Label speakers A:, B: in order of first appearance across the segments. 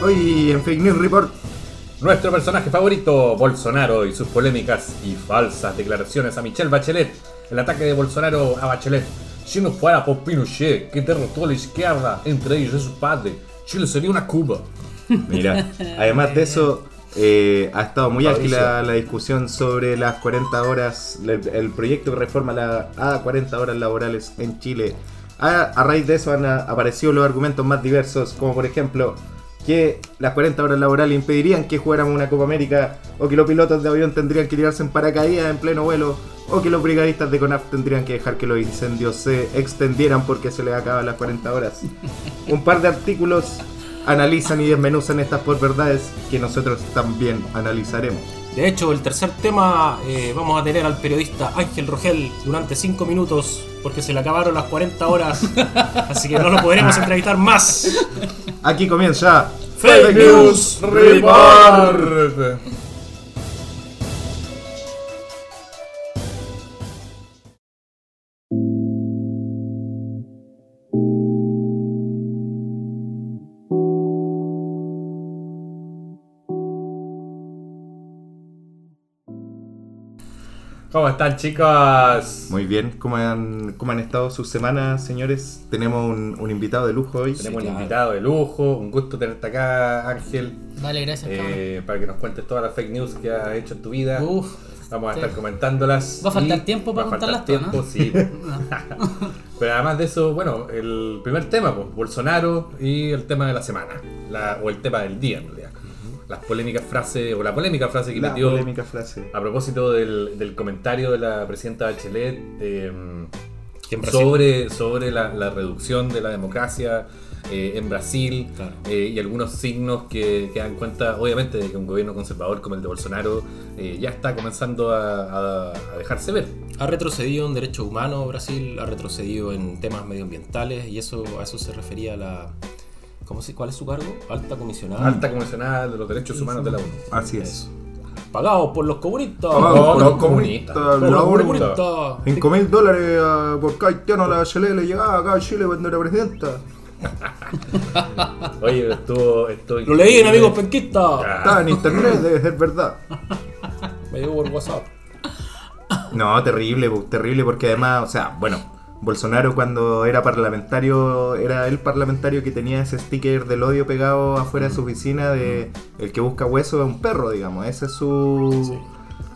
A: Hoy en Fake News Report.
B: Nuestro personaje favorito, Bolsonaro y sus polémicas y falsas declaraciones a Michelle Bachelet. El ataque de Bolsonaro a Bachelet. Si no fuera por Pinochet, que derrotó a la izquierda, entre ellos y su padre, Chile sería una Cuba.
A: Mira, además de eso, eh, ha estado muy ágil la discusión sobre las 40 horas, el, el proyecto que reforma la, a 40 horas laborales en Chile. A, a raíz de eso han aparecido los argumentos más diversos, como por ejemplo que las 40 horas laborales impedirían que jugáramos una Copa América, o que los pilotos de avión tendrían que tirarse en paracaídas en pleno vuelo, o que los brigadistas de CONAF tendrían que dejar que los incendios se extendieran porque se les acaban las 40 horas. Un par de artículos analizan y desmenuzan estas por verdades que nosotros también analizaremos.
C: De hecho, el tercer tema eh, vamos a tener al periodista Ángel Rogel durante 5 minutos porque se le acabaron las 40 horas, así que no lo podremos entrevistar más.
A: Aquí comienza
C: Fake News
B: Report. ¿Cómo están chicos?
A: Muy bien, ¿cómo han, cómo han estado sus semanas, señores? Tenemos un, un invitado de lujo hoy.
B: Tenemos un invitado de lujo, un gusto tenerte acá, Ángel,
D: Vale, gracias,
B: eh, para que nos cuentes todas las fake news que has hecho en tu vida.
D: Uf.
B: Vamos a
D: sí.
B: estar comentándolas.
D: Va a faltar tiempo para
B: va a faltar
D: contarlas todas,
B: tiempo, sí. Pero además de eso, bueno, el primer tema, pues, Bolsonaro y el tema de la semana, la- o el tema del día, en realidad. Las polémicas frases, o la polémica frase que
A: La
B: metió
A: polémica frase.
B: a propósito del, del comentario de la presidenta Bachelet eh, sobre, sobre la, la reducción de la democracia eh, en Brasil
C: Claro.
B: eh, y algunos signos que, que dan cuenta, obviamente, de que un gobierno conservador como el de Bolsonaro eh, ya está comenzando a, a- a dejarse ver.
C: Ha retrocedido en derechos humanos Brasil, ha retrocedido en temas medioambientales y eso a eso se refería la ¿cómo se, ¿cuál es su cargo? Alta comisionada.
B: Alta comisionada de los derechos humanos de la ONU.
A: Así es.
C: Pagados por los comunistas.
A: Pagados
B: No,
A: por
B: no,
A: los
B: comunista.
C: por
A: la
C: los comunistas.
A: 5 mil dólares ah, por cada haitiano a la Bachelet le llegaba acá a Chile cuando era presidenta.
B: Oye, estuvo, estuvo
C: Lo leí en Amigos Penquistas.
A: Estaba en internet, debe ser verdad.
C: Me llegó por WhatsApp.
A: No, terrible, terrible, porque además, o sea, bueno, Bolsonaro cuando era parlamentario, era el parlamentario que tenía ese sticker del odio pegado afuera de su oficina de el que busca hueso es un perro, digamos. Esa es su,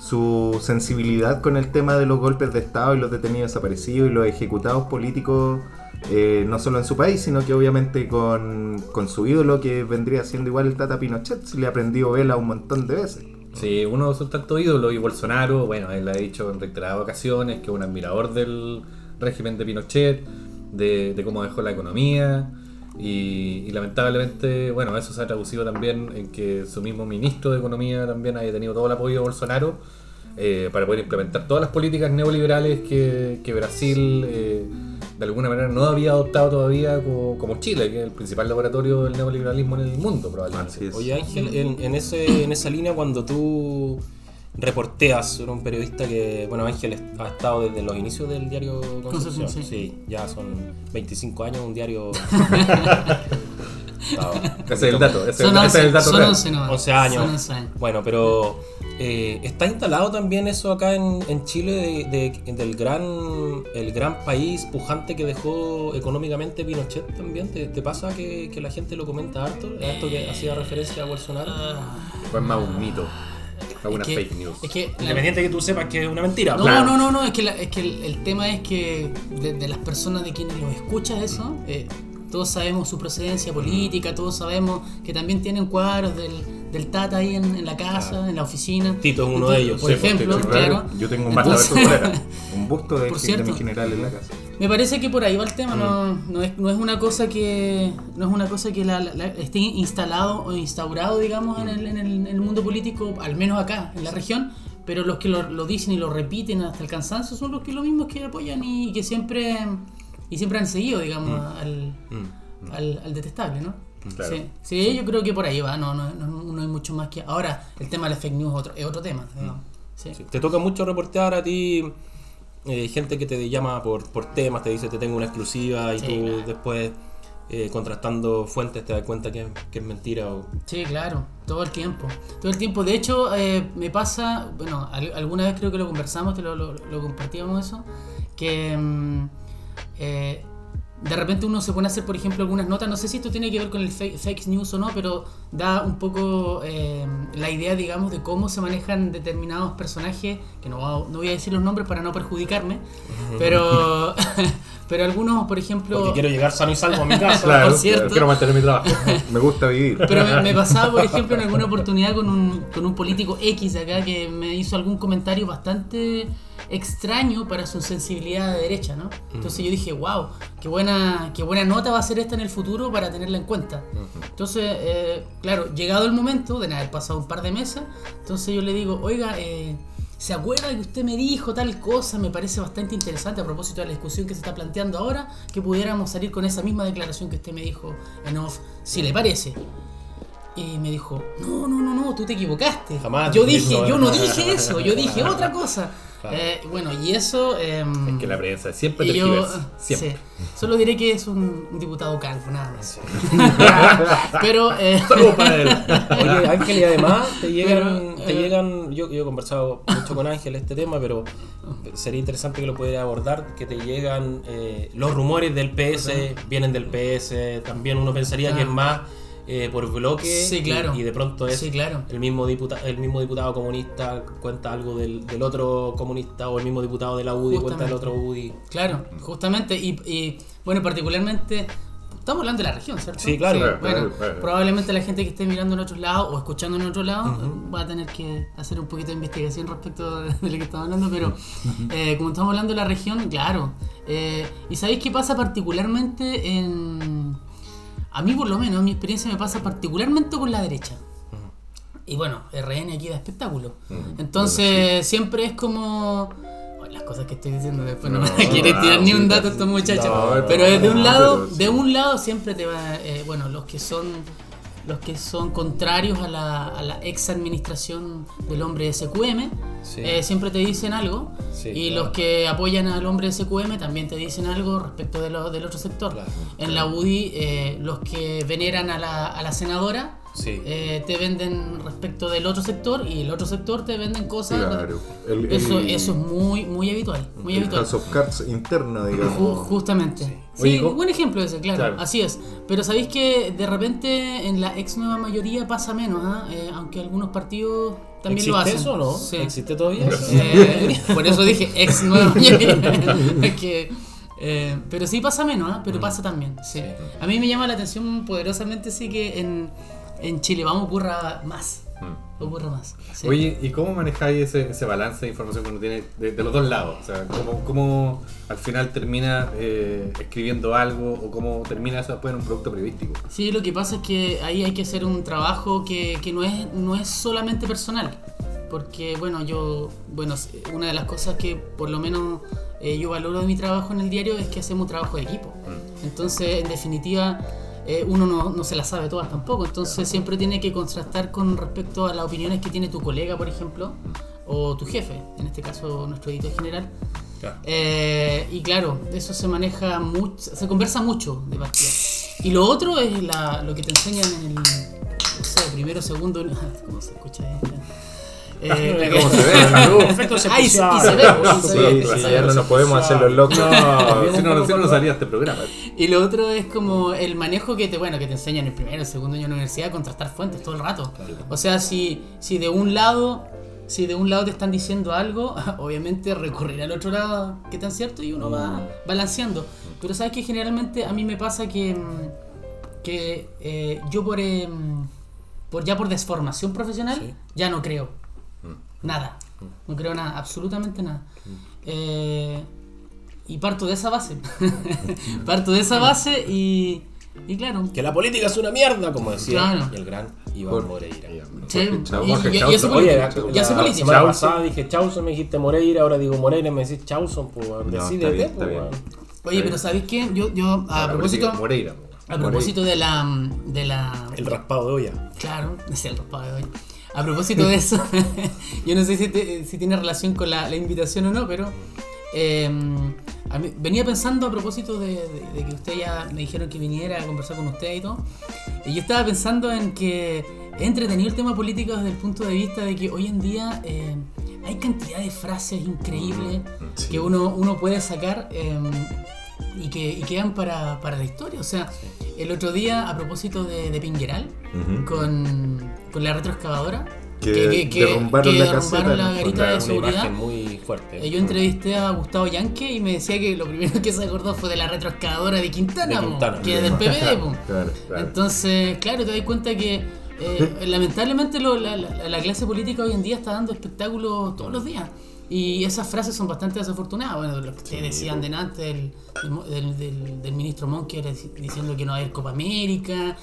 A: su sensibilidad con el tema de los golpes de Estado y los detenidos desaparecidos y los ejecutados políticos, eh, no solo en su país, sino que obviamente con, con su ídolo que vendría siendo igual el Tata Pinochet, si le ha aprendido vela un montón de veces.
B: Sí, uno son tanto ídolos y Bolsonaro, bueno, él ha dicho en reiteradas ocasiones que es un admirador del régimen de Pinochet, de, de cómo dejó la economía y, y lamentablemente, bueno, eso se ha traducido también en que su mismo ministro de Economía también haya tenido todo el apoyo de Bolsonaro eh, para poder implementar todas las políticas neoliberales que, que Brasil eh, de alguna manera no había adoptado todavía como, como Chile, que es el principal laboratorio del neoliberalismo en el mundo probablemente.
A: Así es.
C: Oye Ángel, en, en ese, en esa línea cuando tú reporteas, eres un periodista que, bueno Ángel ha estado desde los inicios del diario Concepción,
D: Concepción, sí.
C: sí, ya son 25 años, un diario... Estaba-
B: Ese es el dato, ese,
D: Son
B: ese es el
D: 11,
B: dato
D: son
B: real.
D: 11 nomás.
C: 11 años.
D: Son 11 años.
C: Bueno, pero eh, está instalado también eso acá en, en Chile de, de- del gran el gran país pujante que dejó económicamente Pinochet también. ¿Te, te pasa que, que la gente lo comenta harto? A esto que hacía referencia a Bolsonaro.
B: Fue más un mito, una
D: Es que-
B: fake news.
D: Es que la-
C: Independiente que tú sepas que es una mentira.
D: No,
B: Claro.
D: no, no, no, es que, la- es que el, el tema es que de, de las personas de quienes los escuchas eso, eh, todos sabemos su procedencia política, todos sabemos que también tienen cuadros del, del Tata ahí en, en la casa, en la oficina.
C: Tito es uno de ellos.
D: Por
B: Sí, pues,
D: ejemplo, claro.
A: Yo tengo un
D: Entonces-
A: de un busto de,
D: Por
A: de
D: cierto.
A: mi general en la casa.
D: Me parece que por ahí va el tema, no,
B: Mm.
D: no, es, no es una cosa que no es una cosa que la, la- la- esté instalado o instaurado, digamos, en el, en, el, en el mundo político, al menos acá, en la región, pero los que lo, lo dicen y lo repiten hasta el cansancio son los que lo mismos que apoyan y que siempre y siempre han seguido, digamos, al, al, al detestable, ¿no?
B: Claro.
D: Sí, sí, yo creo que por ahí va, no, no, no, no hay mucho más que... Ahora, el tema de la fake news es otro, es otro tema. Sí.
C: Sí. Te toca mucho reportear a ti eh, gente que te llama por, por temas, te dice te tengo una exclusiva y tú
D: claro.
C: después eh, contrastando fuentes te das cuenta que, que es mentira o
D: Sí, claro, todo el tiempo. Todo el tiempo. De hecho, eh, me pasa, bueno, al- alguna vez creo que lo conversamos, te lo, lo- lo compartíamos eso, que mm, eh, de repente uno se pone a hacer, por ejemplo, algunas notas, no sé si esto tiene que ver con el fake, fake news o no, pero da un poco eh, la idea, digamos, de cómo se manejan determinados personajes, que no, no voy a decir los nombres para no perjudicarme, pero, pero algunos, por ejemplo...
C: porque quiero llegar sano y salvo a mi casa.
A: Claro,
D: por cierto.
B: Quiero mantener mi trabajo.
A: Me gusta vivir.
D: Pero me, me pasaba, por ejemplo, en alguna oportunidad con un, con un político X acá que me hizo algún comentario bastante extraño para su sensibilidad de derecha, ¿no? Entonces yo dije, wow, qué buena, qué buena nota va a ser esta en el futuro para tenerla en cuenta. Entonces, eh, claro, llegado el momento, de haber pasado un par de meses, entonces yo le digo, oiga, eh, ¿se acuerda que usted me dijo tal cosa? Me parece bastante interesante a propósito de la discusión que se está planteando ahora, que pudiéramos salir con esa misma declaración que usted me dijo en off, si le parece. Y me dijo, no, no, no, no, tú te equivocaste.
C: Jamás
D: Yo dije, yo no dije eso, yo dije otra cosa.
C: Claro.
D: Eh, bueno, y eso... em,
B: Es que la prensa siempre te
D: yo,
B: Siempre.
D: sí, solo diré que es un, un diputado calvo, nada más. Pero, eh,
B: Saludos para él.
C: Oye, Ángel, y además te llegan,
D: Pero,
C: te
D: eh,
C: llegan yo, yo he conversado mucho con Ángel este tema, pero sería interesante que lo pudiera abordar, que te llegan eh, los rumores del PS, vienen del PS, también uno pensaría que es más eh, por bloque
D: Sí,
C: y-
D: claro.
C: y, de pronto es
D: Sí, claro.
C: el, mismo diputado, el mismo diputado comunista cuenta algo del, del otro comunista o el mismo diputado de la UDI cuenta del otro UDI.
D: claro, justamente, y, y, bueno, particularmente, estamos hablando de la región, ¿cierto?
C: Sí, claro.
A: Claro,
D: bueno, probablemente la gente que esté mirando en otros lados o escuchando en otros lados va a tener que hacer un poquito de investigación respecto de, de lo que estamos hablando, pero eh, como estamos hablando de la región, claro. Eh, ¿Y sabéis qué pasa particularmente en... A mí por lo menos, en mi experiencia me pasa particularmente con la derecha. Y bueno, RN aquí da espectáculo. Entonces siempre es como... Ay, Las cosas que estoy diciendo después no,
A: No,
D: me quiere tirar ni un dato estos muchachos.
A: no,
D: pero
A: no,
D: de un
A: no,
D: lado, de un lado siempre te va, eh, bueno, los que son los que son contrarios a la, a la ex administración del hombre de SQM,
C: Sí.
D: eh, siempre te dicen algo.
C: Sí,
D: y
C: claro.
D: los que apoyan al hombre de SQM también te dicen algo respecto de lo- del otro sector.
C: Claro,
D: en la UDI, eh, los que veneran a la, a la senadora
C: Sí.
D: eh, te venden respecto del otro sector y el otro sector te venden cosas.
A: Claro. El-
D: Eso,
A: el-
D: eso es muy, muy habitual. Muy
A: el
D: habitual.
A: House of Cards
D: Ju-
A: digamos.
D: justamente. Sí, buen ejemplo ese, claro,
B: Claro.
D: así es. Pero sabéis que de repente en la ex nueva mayoría pasa menos, ¿ah? Eh, aunque algunos partidos también lo
C: ¿Existe
D: hacen.
C: eso o no?
D: Sí.
C: ¿Existe todavía eso?
D: Eh, por eso dije ex nueva mayoría. Que, eh, pero sí pasa menos, ¿ah?
C: Mm.
D: pero pasa también. Sí. A mí me llama la atención poderosamente sí que en, en Chile vamos ocurra más. Ocurra más. sí.
B: Oye, ¿y cómo manejáis ese, ese balance de información que uno tiene de, de los dos lados? O sea, ¿cómo, cómo al final termina eh, escribiendo algo o cómo termina eso después en un producto periodístico?
D: Sí, lo que pasa es que ahí hay que hacer un trabajo que, que no, es, no es solamente personal. Porque, bueno, yo, bueno, una de las cosas que por lo menos eh, yo valoro de mi trabajo en el diario es que hacemos un trabajo de equipo. Entonces, en definitiva, eh, uno no, no se las sabe todas tampoco. Entonces, siempre tiene que contrastar con respecto a las opiniones que tiene tu colega, por ejemplo, o tu jefe, en este caso nuestro editor general.
C: Claro.
D: Eh, y claro, eso se maneja mucho, se conversa mucho de partida. Y lo otro es la- lo que te enseñan en el, no sé, primero, segundo, ¿cómo se escucha ahí? Eh,
A: ¿Cómo se ve?
D: Y se- y se ve, y se ve,
A: Sí, sí, ya no nos podemos hacer los locos.
B: No, si no, si no, no salía este programa.
D: Y lo otro es como el manejo que te, bueno, que te enseñan en el primero, el segundo año de universidad, contrastar fuentes todo el rato. O sea, si, si de un lado, si de un lado te están diciendo algo, obviamente recurrir al otro lado que tan cierto y uno va balanceando. Pero sabes que generalmente a mí me pasa que, mm, que eh, yo por, eh, por ya por desformación profesional
C: Sí.
D: ya no creo nada. No creo nada, absolutamente nada. Eh, y parto de esa base. parto de esa base y, y claro.
C: Que la política es una mierda, como decía
D: Claro.
C: el gran Iván
A: Por-
C: Moreira.
D: Sí,
A: Chao,
D: y- y- y eso
A: Oye,
C: la,
D: ya soy
C: la
D: político.
C: semana pasada dije Chauson, me dijiste Moreira, ahora digo Moreira, me decís Chauson, pues.
A: No,
C: decídete, pues.
D: Oye, pero ¿sabéis qué? Yo, yo a
B: La
D: propósito,
B: política Moreira. po.
D: a propósito de la, de la,
C: El raspado de olla.
D: Claro, es el raspado de hoy. A propósito de eso, yo no sé si, te- si tiene relación con la, la invitación o no, pero eh, a mí- venía pensando a propósito de, de- de que usted ya me dijeron que viniera a conversar con usted y todo. Y yo estaba pensando en que he entretenido el tema político desde el punto de vista de que hoy en día eh, hay cantidad de frases increíbles
A: Sí.
D: que uno, uno puede sacar eh, y, que, y quedan para, para la historia. O sea, el otro día, a propósito de, de Pingueral, con, con la retroexcavadora,
A: Que derrumbaron la caseta,
D: derrumbaron la garita de seguridad.
C: muy fuerte.
D: Eh, Yo entrevisté a Gustavo Yanque y me decía que lo primero que se acordó fue de la retroexcavadora de Quintana,
C: De
D: po,
C: Quintana,
D: que es del PPD. po.
A: Claro, claro.
D: Entonces, claro, te das cuenta que eh, lamentablemente lo- la, la- la clase política hoy en día está dando espectáculos todos los días. Y esas frases son bastante desafortunadas. Bueno, lo que ustedes decían delante del, del, del- del ministro Monker diciendo que no va a haber Copa América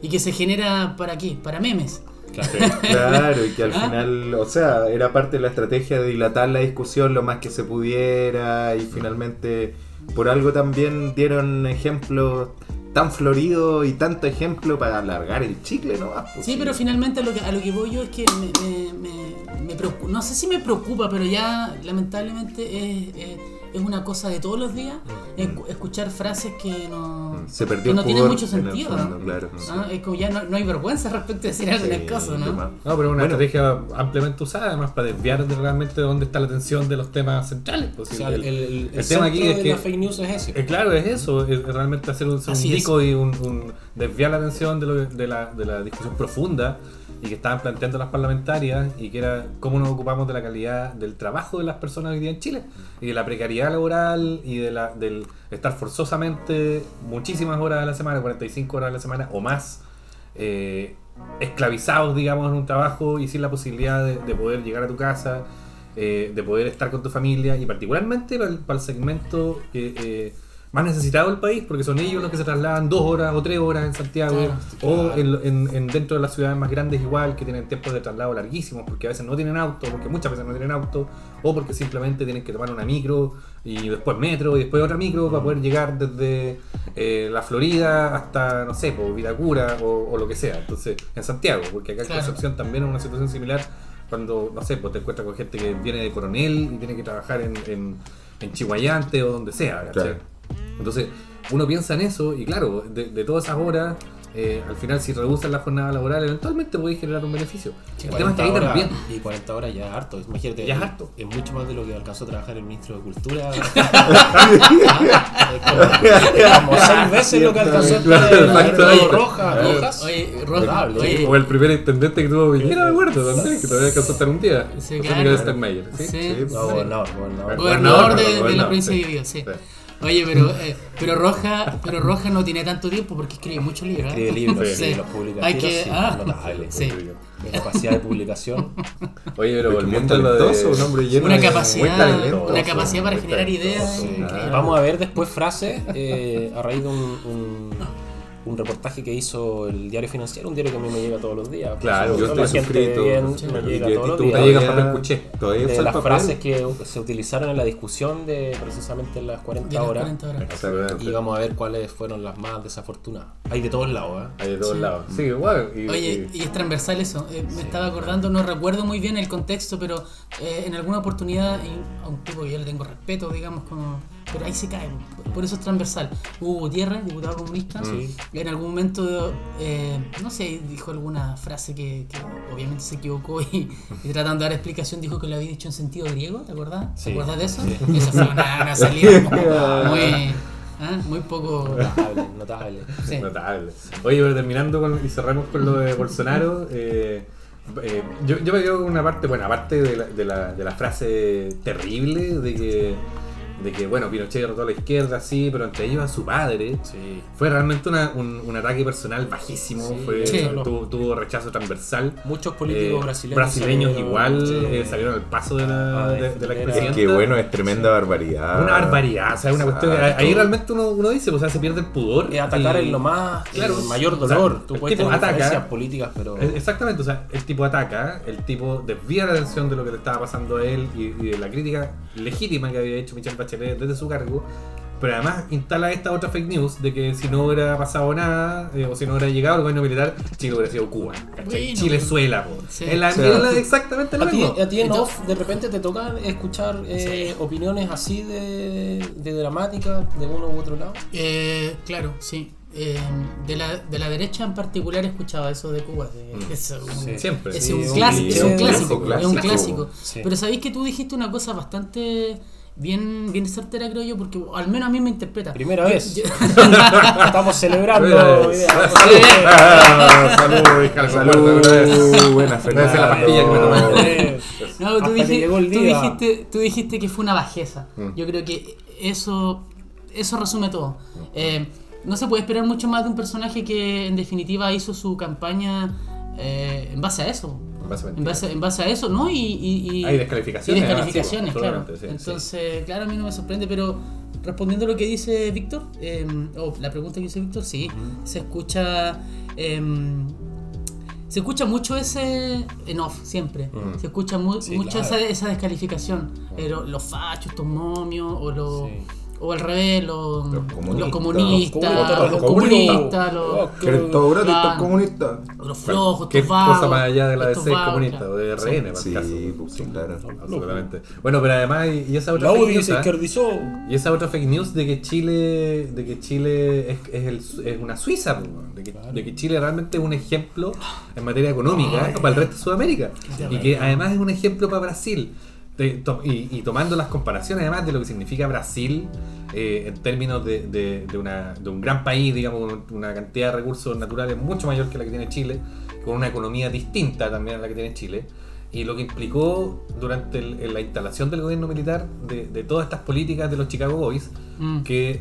D: y que se genera para qué? Para memes.
C: Claro.
A: Claro, y que al
D: ¿Ah?
A: final, o sea, era parte de la estrategia de dilatar la discusión lo más que se pudiera y finalmente por algo también dieron ejemplos tan floridos y tanto ejemplo para alargar el chicle, ¿no? Pues
D: Sí, pero finalmente a lo que, a lo que voy yo es que me, me- me- me preocu- no sé si me preocupa, pero ya lamentablemente es, es- es una cosa de todos los días escu- escuchar frases que no,
A: Se perdió
D: que
A: el
D: no tienen mucho
A: en el
D: sentido.
A: fondo,
D: ¿no?
A: claro.
D: Es como ya no, no hay vergüenza respecto de decir algunas
A: Sí,
D: cosas,
A: de
D: ¿no?
A: más.
B: No, pero es una
A: Bueno.
B: estrategia ampliamente usada además para desviar de realmente dónde está la atención de los temas centrales. pues,
C: O sea,
B: el,
C: el, el- el
B: el tema aquí es
C: de
B: que-
C: la fake news es ese.
B: eh, claro, es eso, es realmente hacer un, ser un y un, un- desviar la atención de, lo- de la, de la discusión profunda y que estaban planteando las parlamentarias y que era cómo nos ocupamos de la calidad del trabajo de las personas hoy día en Chile y de la precariedad laboral y de la, del estar forzosamente muchísimas horas a la semana, 45 horas a la semana o más, eh, esclavizados, digamos, en un trabajo y sin la posibilidad de, de poder llegar a tu casa, eh, de poder estar con tu familia y particularmente para el, para el segmento que, eh, más necesitado del país, porque son ellos los que se trasladan dos horas o tres horas en Santiago
D: Claro,
B: o en, en- en dentro de las ciudades más grandes igual, que tienen tiempos de traslado larguísimos, porque a veces no tienen auto, porque muchas veces no tienen auto, o porque simplemente tienen que tomar una micro y después metro y después otra micro para poder llegar desde eh, la Florida hasta, no sé, por Vitacura o, o lo que sea. Entonces, en Santiago, porque acá en
D: Claro.
B: Concepción también es una situación similar cuando, no sé, pues te encuentras con gente que viene de Coronel y tiene que trabajar en, en, en Chihuayante o donde sea, ¿cachai?
A: Claro.
B: Entonces, uno piensa en eso y claro, de, de todas esas horas, eh, al final si reducen la jornada laboral, eventualmente podéis generar un beneficio.
C: Sí,
B: el tema es que ahí
C: 40 horas-
B: también.
C: Y 40 horas ya es harto. Imagínate.
B: Ya es harto.
C: Es mucho más de lo que alcanzó a trabajar el ministro de Cultura. Como, seis veces lo que alcanzó
B: Claro,
C: Roja, Rojas.
D: Oye, Roja, oye,
B: O el primer intendente que tuvo Piñera, me acuerdo también, que todavía alcanzó a estar un día.
D: Sí, claro.
B: Steinmeier, ¿sí?
D: sí,
A: Sí,
C: No, gobernador, gobernador.
D: gobernador de, de la provincia de sí. Oye, pero, eh, pero Roja, pero Roja no tiene tanto tiempo porque escribe muchos libros. ¿eh?
C: Escribe libros,
B: Sí.
C: sí, los publica.
D: Hay que-
C: sí,
D: ah,
C: notable.
D: sí.
C: Qué capacidad de publicación.
B: Oye, pero volviendo a lo
A: talentoso, un
B: de...
A: hombre lleno
D: Una
A: de-
D: capacidad, una capacidad para generar ideas.
A: talentoso.
C: Vamos a ver después frases eh, a raíz de un, un, un reportaje que hizo el diario financiero, un diario que a mí me llega todos los días.
B: Claro,
A: Yo estoy suscrito.
C: bien me
A: Y
C: llega
A: que-
C: todos los
A: tú
C: días.
A: Todavía-. Todavía
C: de las frases que se utilizaron en la discusión de precisamente las 40
D: De las
C: horas.
D: 40 horas.
A: Exactamente.
C: Y vamos a ver cuáles fueron las más desafortunadas. Hay de todos lados, ¿eh?
B: Hay de todos
D: Sí.
B: lados. Sí, igual. y-
D: Oye,
B: y-
D: y es transversal eso. Eh, me estaba acordando, no recuerdo muy bien el contexto, pero eh, en alguna oportunidad, y a un tipo que yo le tengo respeto, digamos, como, pero ahí se cae. Por eso es transversal. Hugo Gutiérrez, diputado comunista,
C: Sí.
D: en algún momento, eh, no sé, dijo alguna frase que, que obviamente se equivocó y, y tratando de dar explicación dijo que lo había dicho en sentido griego, ¿te acuerdas? ¿Te
C: Sí.
D: acuerdas de eso? Esa fue una, una salida como muy, ah, muy poco...
C: Notable, notable.
D: sí.
B: Notable. Oye, pero terminando con, y cerramos con lo de Bolsonaro. eh, eh, yo, yo me quedo con una parte, bueno, aparte de la, de la, de la frase terrible de que, de que, bueno, Pinochet derrotó a la izquierda, sí, pero entre ellos a su padre.
C: Sí.
B: Fue realmente una- un, un ataque personal bajísimo,
C: Sí,
B: fue,
D: sí.
B: tuvo, tuvo rechazo transversal.
C: Muchos políticos
B: Eh,
C: brasileños.
B: brasileños
C: salieron,
B: igual
C: sí.
B: eh, salieron al paso de la,
C: Ah,
B: de,
C: de
B: la
A: Es que bueno, es tremenda barbaridad.
B: Una barbaridad, o sea, una cuestión que ahí realmente uno, uno dice, o sea, se pierde el pudor.
C: Es atacar
B: y-
C: en lo más.
B: Claro,
C: el mayor
B: o sea,
C: dolor. Tú
B: el
C: puedes
B: tipo
C: tener
B: ataca-
C: diferencias políticas, pero.
B: Eh, Exactamente, o sea, el tipo ataca, el tipo desvía la atención de lo que le estaba pasando a él y, y de la crítica legítima que había hecho Michelle Bachelet desde su cargo Pero además instala esta otra fake news de que si no hubiera pasado nada, eh, o si no hubiera llegado el gobierno militar, Chile hubiera sido Cuba.
D: Bueno,
B: Chilezuela, po.
D: sí.
B: Es la-
A: Sí.
B: la- exactamente lo
C: A ti,
B: mismo.
C: a ti en off de repente te toca escuchar eh, opiniones así de, de dramática de uno u otro lado.
D: Eh, claro, sí. Eh, de, la, de la derecha en particular he escuchado eso de Cuba. de-
B: Mm.
D: es un,
C: Sí.
B: Siempre.
D: es
C: Sí,
D: un clásico, es un clásico,
A: clásico,
D: es un
A: clásico.
D: clásico.
C: Sí.
D: Pero sabéis que tú dijiste una cosa bastante bien, bien certera, creo yo, porque al menos a mí me interpreta.
C: Primera
D: Yo-
C: vez.
D: yo-
C: Estamos celebrando.
B: Vez. Ah, Salud, hija vez.
A: Salud, buena
B: ser la pastilla que me tomé.
D: No, tú,
C: el
D: tú dijiste, tú dijiste que fue una bajeza.
B: Mm.
D: Yo creo que eso, eso resume todo. Eh, no se puede esperar mucho más de un personaje que en definitiva hizo su campaña eh, en base a eso. En base, en base a eso, ¿no? Y, y, y-
B: Hay descalificaciones,
D: y descalificaciones,
B: sí,
D: claro.
B: sí,
D: Entonces, claro, a mí no me sorprende, pero respondiendo a lo que dice Víctor, eh, o la pregunta que dice Víctor, sí, se escucha. em, se escucha mucho ese en off siempre. Se escucha mu- mucho
C: claro.
D: esa, esa descalificación. Eh, lo- los fachos, estos momios, o los.
C: Sí.
D: O al revés, los,
A: Los
D: los
A: comunistas.
D: comunistas, los
C: Los
D: comunistas, los,
A: gratis,
D: Claro.
A: estos comunistas.
D: los flojos,
B: ¿Qué cosa más allá de la
D: vagos,
B: comunista
D: claro.
B: o de RN, para el
A: Sí,
B: caso?
A: pues, sí, claro.
B: Absolutamente. Bueno, pero además, y esa otra
C: La
B: fake news,
C: se
B: ¿ah? Y esa otra fake news de que Chile, de que Chile es, es, el- es una Suiza, po, de, que, de que Chile realmente es un ejemplo en materia económica para el resto de Sudamérica. Y que además es un ejemplo para Brasil. De- to- y, y tomando las comparaciones además de lo que significa Brasil eh, en términos de, de- de una- de un gran país, digamos, con una cantidad de recursos naturales mucho mayor que la que tiene Chile, con una economía distinta también a la que tiene Chile, y lo que implicó durante el- en la instalación del gobierno militar de, de todas estas políticas de los Chicago Boys
D: Mm.
B: que,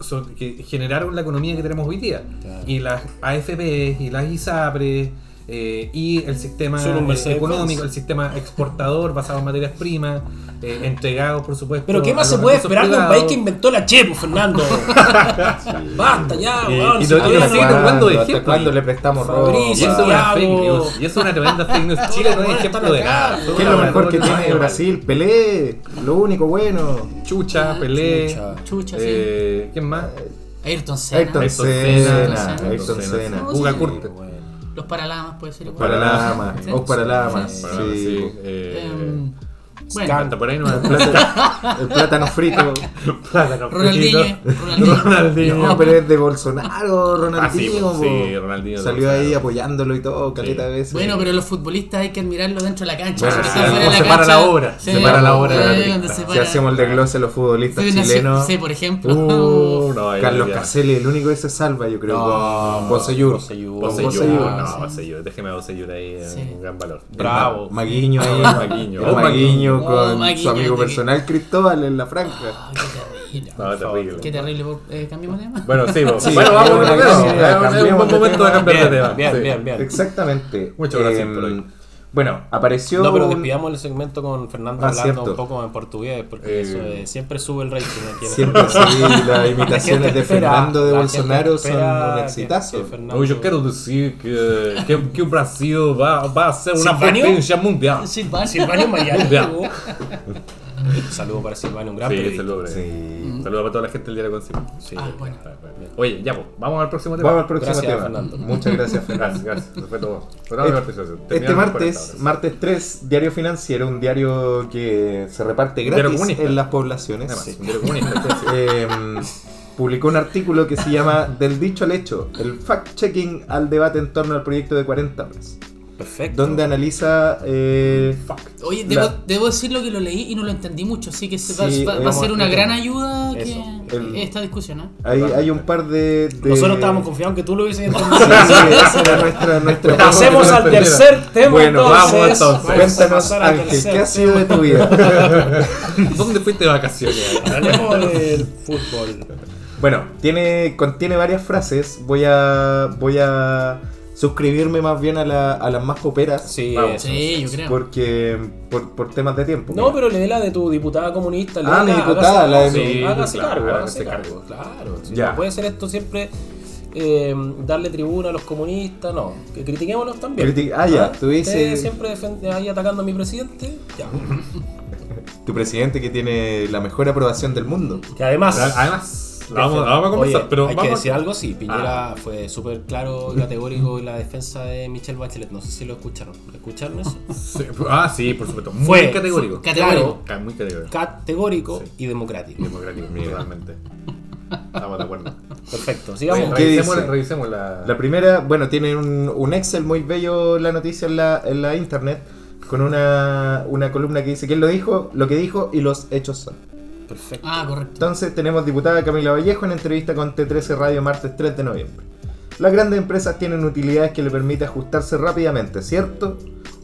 B: son- que generaron la economía que tenemos hoy día.
C: Claro.
B: Y las AFP y las ISAPRES eh, y el sistema eh, económico, el sistema exportador basado en materias primas, eh, entregados por supuesto.
C: Pero ¿qué más se puede esperar de un país que inventó la Chepo, Fernando? Basta ya, weón.
B: y
C: no-
B: de
A: ¿Hasta
B: ejemplo.
A: cuándo le prestamos ropa?
B: Y eso es una
C: Santiago.
B: fake news. Y eso es una tremenda fake news. Chile no es ejemplo de nada.
A: ¿Qué es lo mejor que tiene Brasil? Pelé, lo único bueno.
B: Chucha, Pelé.
C: Chucha.
D: Chucha, sí.
B: eh, ¿Quién más?
D: Ayrton Senna.
A: Ayrton
B: Ayrton
A: Senna,
B: Senna,
A: Ayrton Senna.
D: Los paralamas puede ser igual.
A: Paralamas,
D: Sí.
A: o Paralamas,
D: Sí.
B: Bueno,
A: sí.
B: sí, Canta por ahí no
A: El plátano, el plátano frito.
B: Plátano
D: Ronaldinho,
B: frito.
D: Ronaldinho.
B: Ronaldinho.
A: No, pero es de Bolsonaro,
B: Ah, sí,
A: Ronaldinho.
B: po. sí, Ronaldinho de
A: Salió
B: Bolsonaro.
A: ahí apoyándolo y todo, caleta de veces.
D: Bueno, pero los futbolistas hay que admirarlos dentro de la cancha.
B: Bueno, sí,
D: de
B: cómo
D: la
B: separa
D: cancha.
B: la obra,
D: Sí,
B: separa la obra
D: sí,
A: si hacemos el desglose a los futbolistas
D: Sí,
A: chilenos.
D: Sí, por ejemplo.
B: Uh, no,
A: Carlos. Caselli, el único que se salva, yo creo,
C: No,
A: Bosellur.
B: no, Bosellur, déjeme a Bosellur ahí,
D: Sí.
B: un gran valor.
C: Bravo.
A: Maguiño ahí.
B: Maguiño.
A: El Maguiño
D: Oh,
A: con
D: Maguiño,
A: su amigo personal Cristóbal en la franja.
D: Ah, qué terrible.
B: No, terrible.
D: Qué terrible. Eh, ¿Cambiamos de tema?
B: Bueno, sí,
A: Sí,
B: bueno, vamos, cambiamos,
A: tema,
B: es un- buen momento de cambiar de tema.
C: bien, bien, bien.
A: Exactamente.
B: Muchas gracias
A: Em,
B: por hoy.
A: Bueno, apareció.
C: No, pero despidamos el segmento con Fernando
A: Ah,
C: hablando
A: cierto.
C: un poco en portugués, porque
B: Eh,
C: eso eh, siempre sube el rating aquí
A: Siempre sí, las imitaciones
C: gente
A: de
C: espera-
A: Fernando de
C: la
A: Bolsonaro son un exitazo.
C: Fernando-
B: No, yo quiero decir que, que, que o Brasil va, va a ser una
C: Silvanio.
B: potencia mundial.
D: Silvano.
C: Silvanio Mayani.
B: Mundial.
C: Un saludo para Silvanio, un gran
B: Sí,
C: periodista.
B: saludos.
A: Sí.
B: Saludos para toda la gente del diario Consigo.
C: Sí.
D: Ah, bueno.
B: Oye, ya, pues, vamos al próximo tema.
A: Vamos al próximo
C: Gracias,
A: tema.
C: Fernando.
A: Muchas gracias, Fernando.
B: Gracias, gracias. Fue todo.
A: Este
B: por
A: martes, martes 3, Diario Financiero, un diario que se reparte gratis en las poblaciones.
B: Además, un diario comunista.
A: Eh, publicó un artículo que se llama Del dicho al hecho, el fact-checking al debate en torno al proyecto de 40 horas,
C: Perfecto.
A: donde analiza... eh,
D: Oye, debo,
A: La-
D: debo decirlo que lo leí y no lo entendí mucho, así que se va,
A: Sí,
D: va- va a ser una gran ayuda que
C: Eso.
A: El-
D: esta discusión. ¿eh?
A: hay, hay un par de... de-
C: Nosotros estábamos confiados que tú lo hubieses
A: Sí,
C: entendido.
A: sí, esa era nuestra... nuestra
C: Pasemos al tercer tema.
A: Bueno,
C: entonces.
B: vamos, entonces.
A: Cuéntanos, Ángel, ¿qué ha sido de tu vida?
B: ¿Dónde fuiste de vacaciones?
C: Hablemos del fútbol.
A: Bueno, tiene, contiene varias frases. Voy a, voy a suscribirme más bien a, la- a las más poperas.
C: Sí,
B: Vamos.
D: Sí, yo creo.
A: Porque, por, por temas de tiempo.
C: No, pero lee la de tu diputada comunista.
A: Ah, mi diputada,
C: hágase-
A: la de
C: sí,
B: mi-
C: hágase
B: claro,
C: cargo,
B: hágase cargo.
C: cargo. Claro. sí,
A: Ya.
C: No puede ser esto siempre eh, darle tribuna a los comunistas, no. Que critiquémoslos también.
A: Ah, ya, tú
C: Usted
A: dices-
C: siempre defiende- ahí atacando a mi presidente. Ya.
A: Tu presidente que tiene la mejor aprobación del mundo.
C: Que además.
B: Además, la vamos, la vamos a conversar,
C: Oye,
B: pero
C: hay
B: vamos
C: que
B: a-
C: decir algo, sí. Piñera fue súper claro y categórico en la defensa de Michelle Bachelet. No sé si lo escucharon. ¿Lo ¿Escucharon eso?
B: Sí, ah, sí, por supuesto. Muy
C: Fue-
B: categórico.
D: fue categórico.
B: Claro, muy categórico.
C: Categórico
B: Sí.
C: y democrático.
B: Democrático, totalmente. Estamos de acuerdo.
C: Perfecto. Sigamos.
A: ¿Qué
B: revisemos, revisemos la.
A: La primera, bueno, tiene un, un Excel muy bello la noticia en la, en la internet, con una, una columna que dice quién lo dijo, lo que dijo y los hechos son.
C: Perfecto.
D: Ah, correcto.
A: Entonces tenemos diputada Camila Vallejo en entrevista con T13 Radio martes 3 de noviembre. Las grandes empresas tienen utilidades que le permiten ajustarse rápidamente, ¿cierto?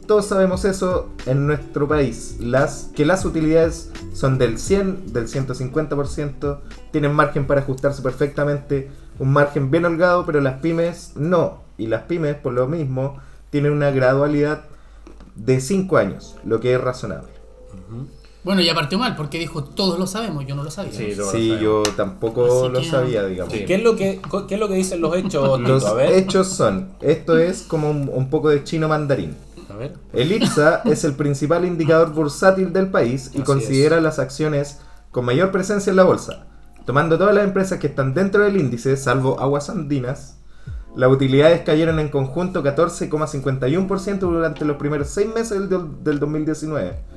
A: Todos sabemos eso en nuestro país, las, que las utilidades son del 100, del 150%, tienen margen para ajustarse perfectamente, un margen bien holgado, pero las pymes no. Y las pymes, por lo mismo, tienen una gradualidad de 5 años, lo que es razonable.
D: Bueno, ya partió mal porque dijo todos lo sabemos, yo no lo sabía.
B: Sí,
A: yo tampoco
D: Así
A: lo
D: que-
A: sabía, digamos.
B: Sí.
C: ¿Qué es, lo que, ¿Qué es lo que dicen los hechos, Tito?
A: Los
C: A ver.
A: hechos son, esto es como un, un poco de chino mandarín.
C: A ver.
A: El IPSA es el principal indicador bursátil del país y
C: Así
A: considera las acciones con mayor presencia en la bolsa. Tomando todas las empresas que están dentro del índice, salvo aguas andinas, las utilidades cayeron en conjunto 14,51% durante los primeros seis meses del, del 2019